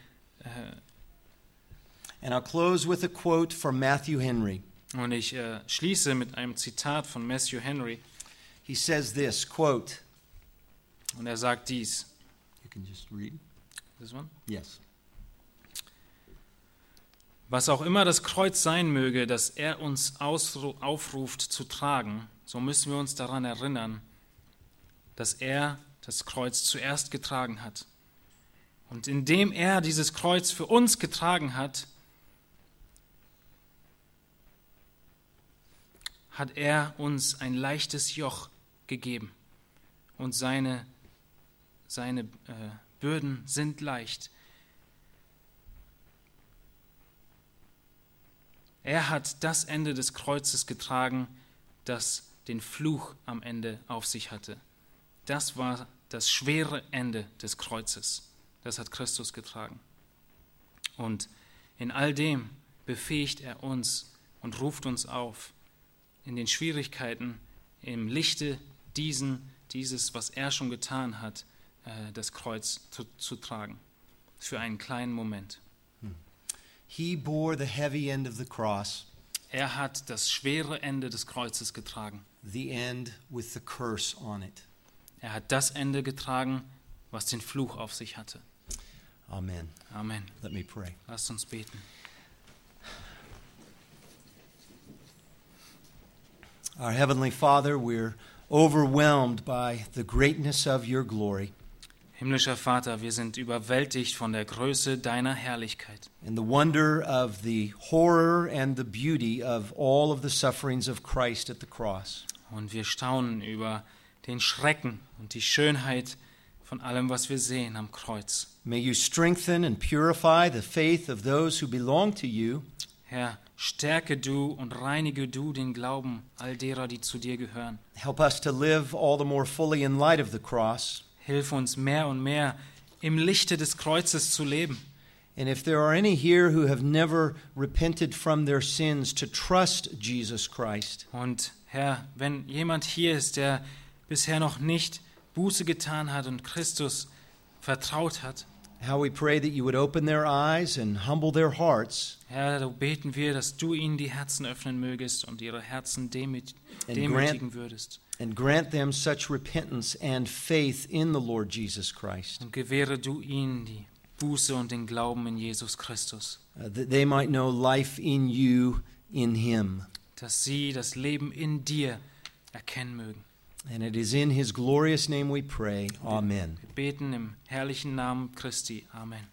Äh, And I'll close with a quote from Matthew Henry. Und ich äh, schließe mit einem Zitat von Matthew Henry. He says this, quote, Und er sagt dies. you can just read. This one? Yes. Was auch immer das Kreuz sein möge, das er uns aufruft zu tragen, so müssen wir uns daran erinnern, dass er das Kreuz zuerst getragen hat. Und indem er dieses Kreuz für uns getragen hat, hat er uns ein leichtes Joch gegeben. Und seine, seine äh, Bürden sind leicht. Er hat das Ende des Kreuzes getragen, das den Fluch am Ende auf sich hatte. Das war das schwere Ende des Kreuzes. Das hat Christus getragen. Und in all dem befähigt er uns und ruft uns auf, in den Schwierigkeiten, im Lichte diesen dieses, was er schon getan hat, äh, das Kreuz zu, zu tragen. Für einen kleinen Moment. He bore the heavy end of the cross, Er hat das schwere Ende des Kreuzes getragen. the end with the curse on it. Er hat das Ende getragen, was den Fluch auf sich hatte. Amen. Amen. Let me pray. Lasst uns beten. Our Heavenly Father, we're overwhelmed by the greatness of your glory Himmlischer Vater, wir sind überwältigt von der Größe deiner Herrlichkeit and the wonder of the horror and the beauty of all of the sufferings of Christ at the cross. und wir staunen über den Schrecken und die Schönheit von allem, was wir sehen am Kreuz. May you strengthen and purify the faith of those who belong to you, Herr, stärke du und reinige du den Glauben all derer, die zu dir gehören. help us to live all the more fully in light of the cross. Hilf uns mehr und mehr im Lichte des Kreuzes zu leben. And if there are any here who have never repented from their sins, to trust Jesus Christ. Und Herr, wenn jemand hier ist, der bisher noch nicht Buße getan hat und Christus vertraut hat, How we pray that you would open their eyes and humble their hearts Herr, da beten wir, dass du ihnen die Herzen öffnen mögest und ihre Herzen demütigen würdest. And grant them such repentance and faith in the Lord Jesus Christ, Und gewähre du ihnen die Buße und den Glauben in Jesus Christus, uh, that they might know life in you, in Him. dass sie das Leben in dir erkennen mögen. And it is in His glorious name we pray. Amen. Wir beten im herrlichen Namen Christi. Amen.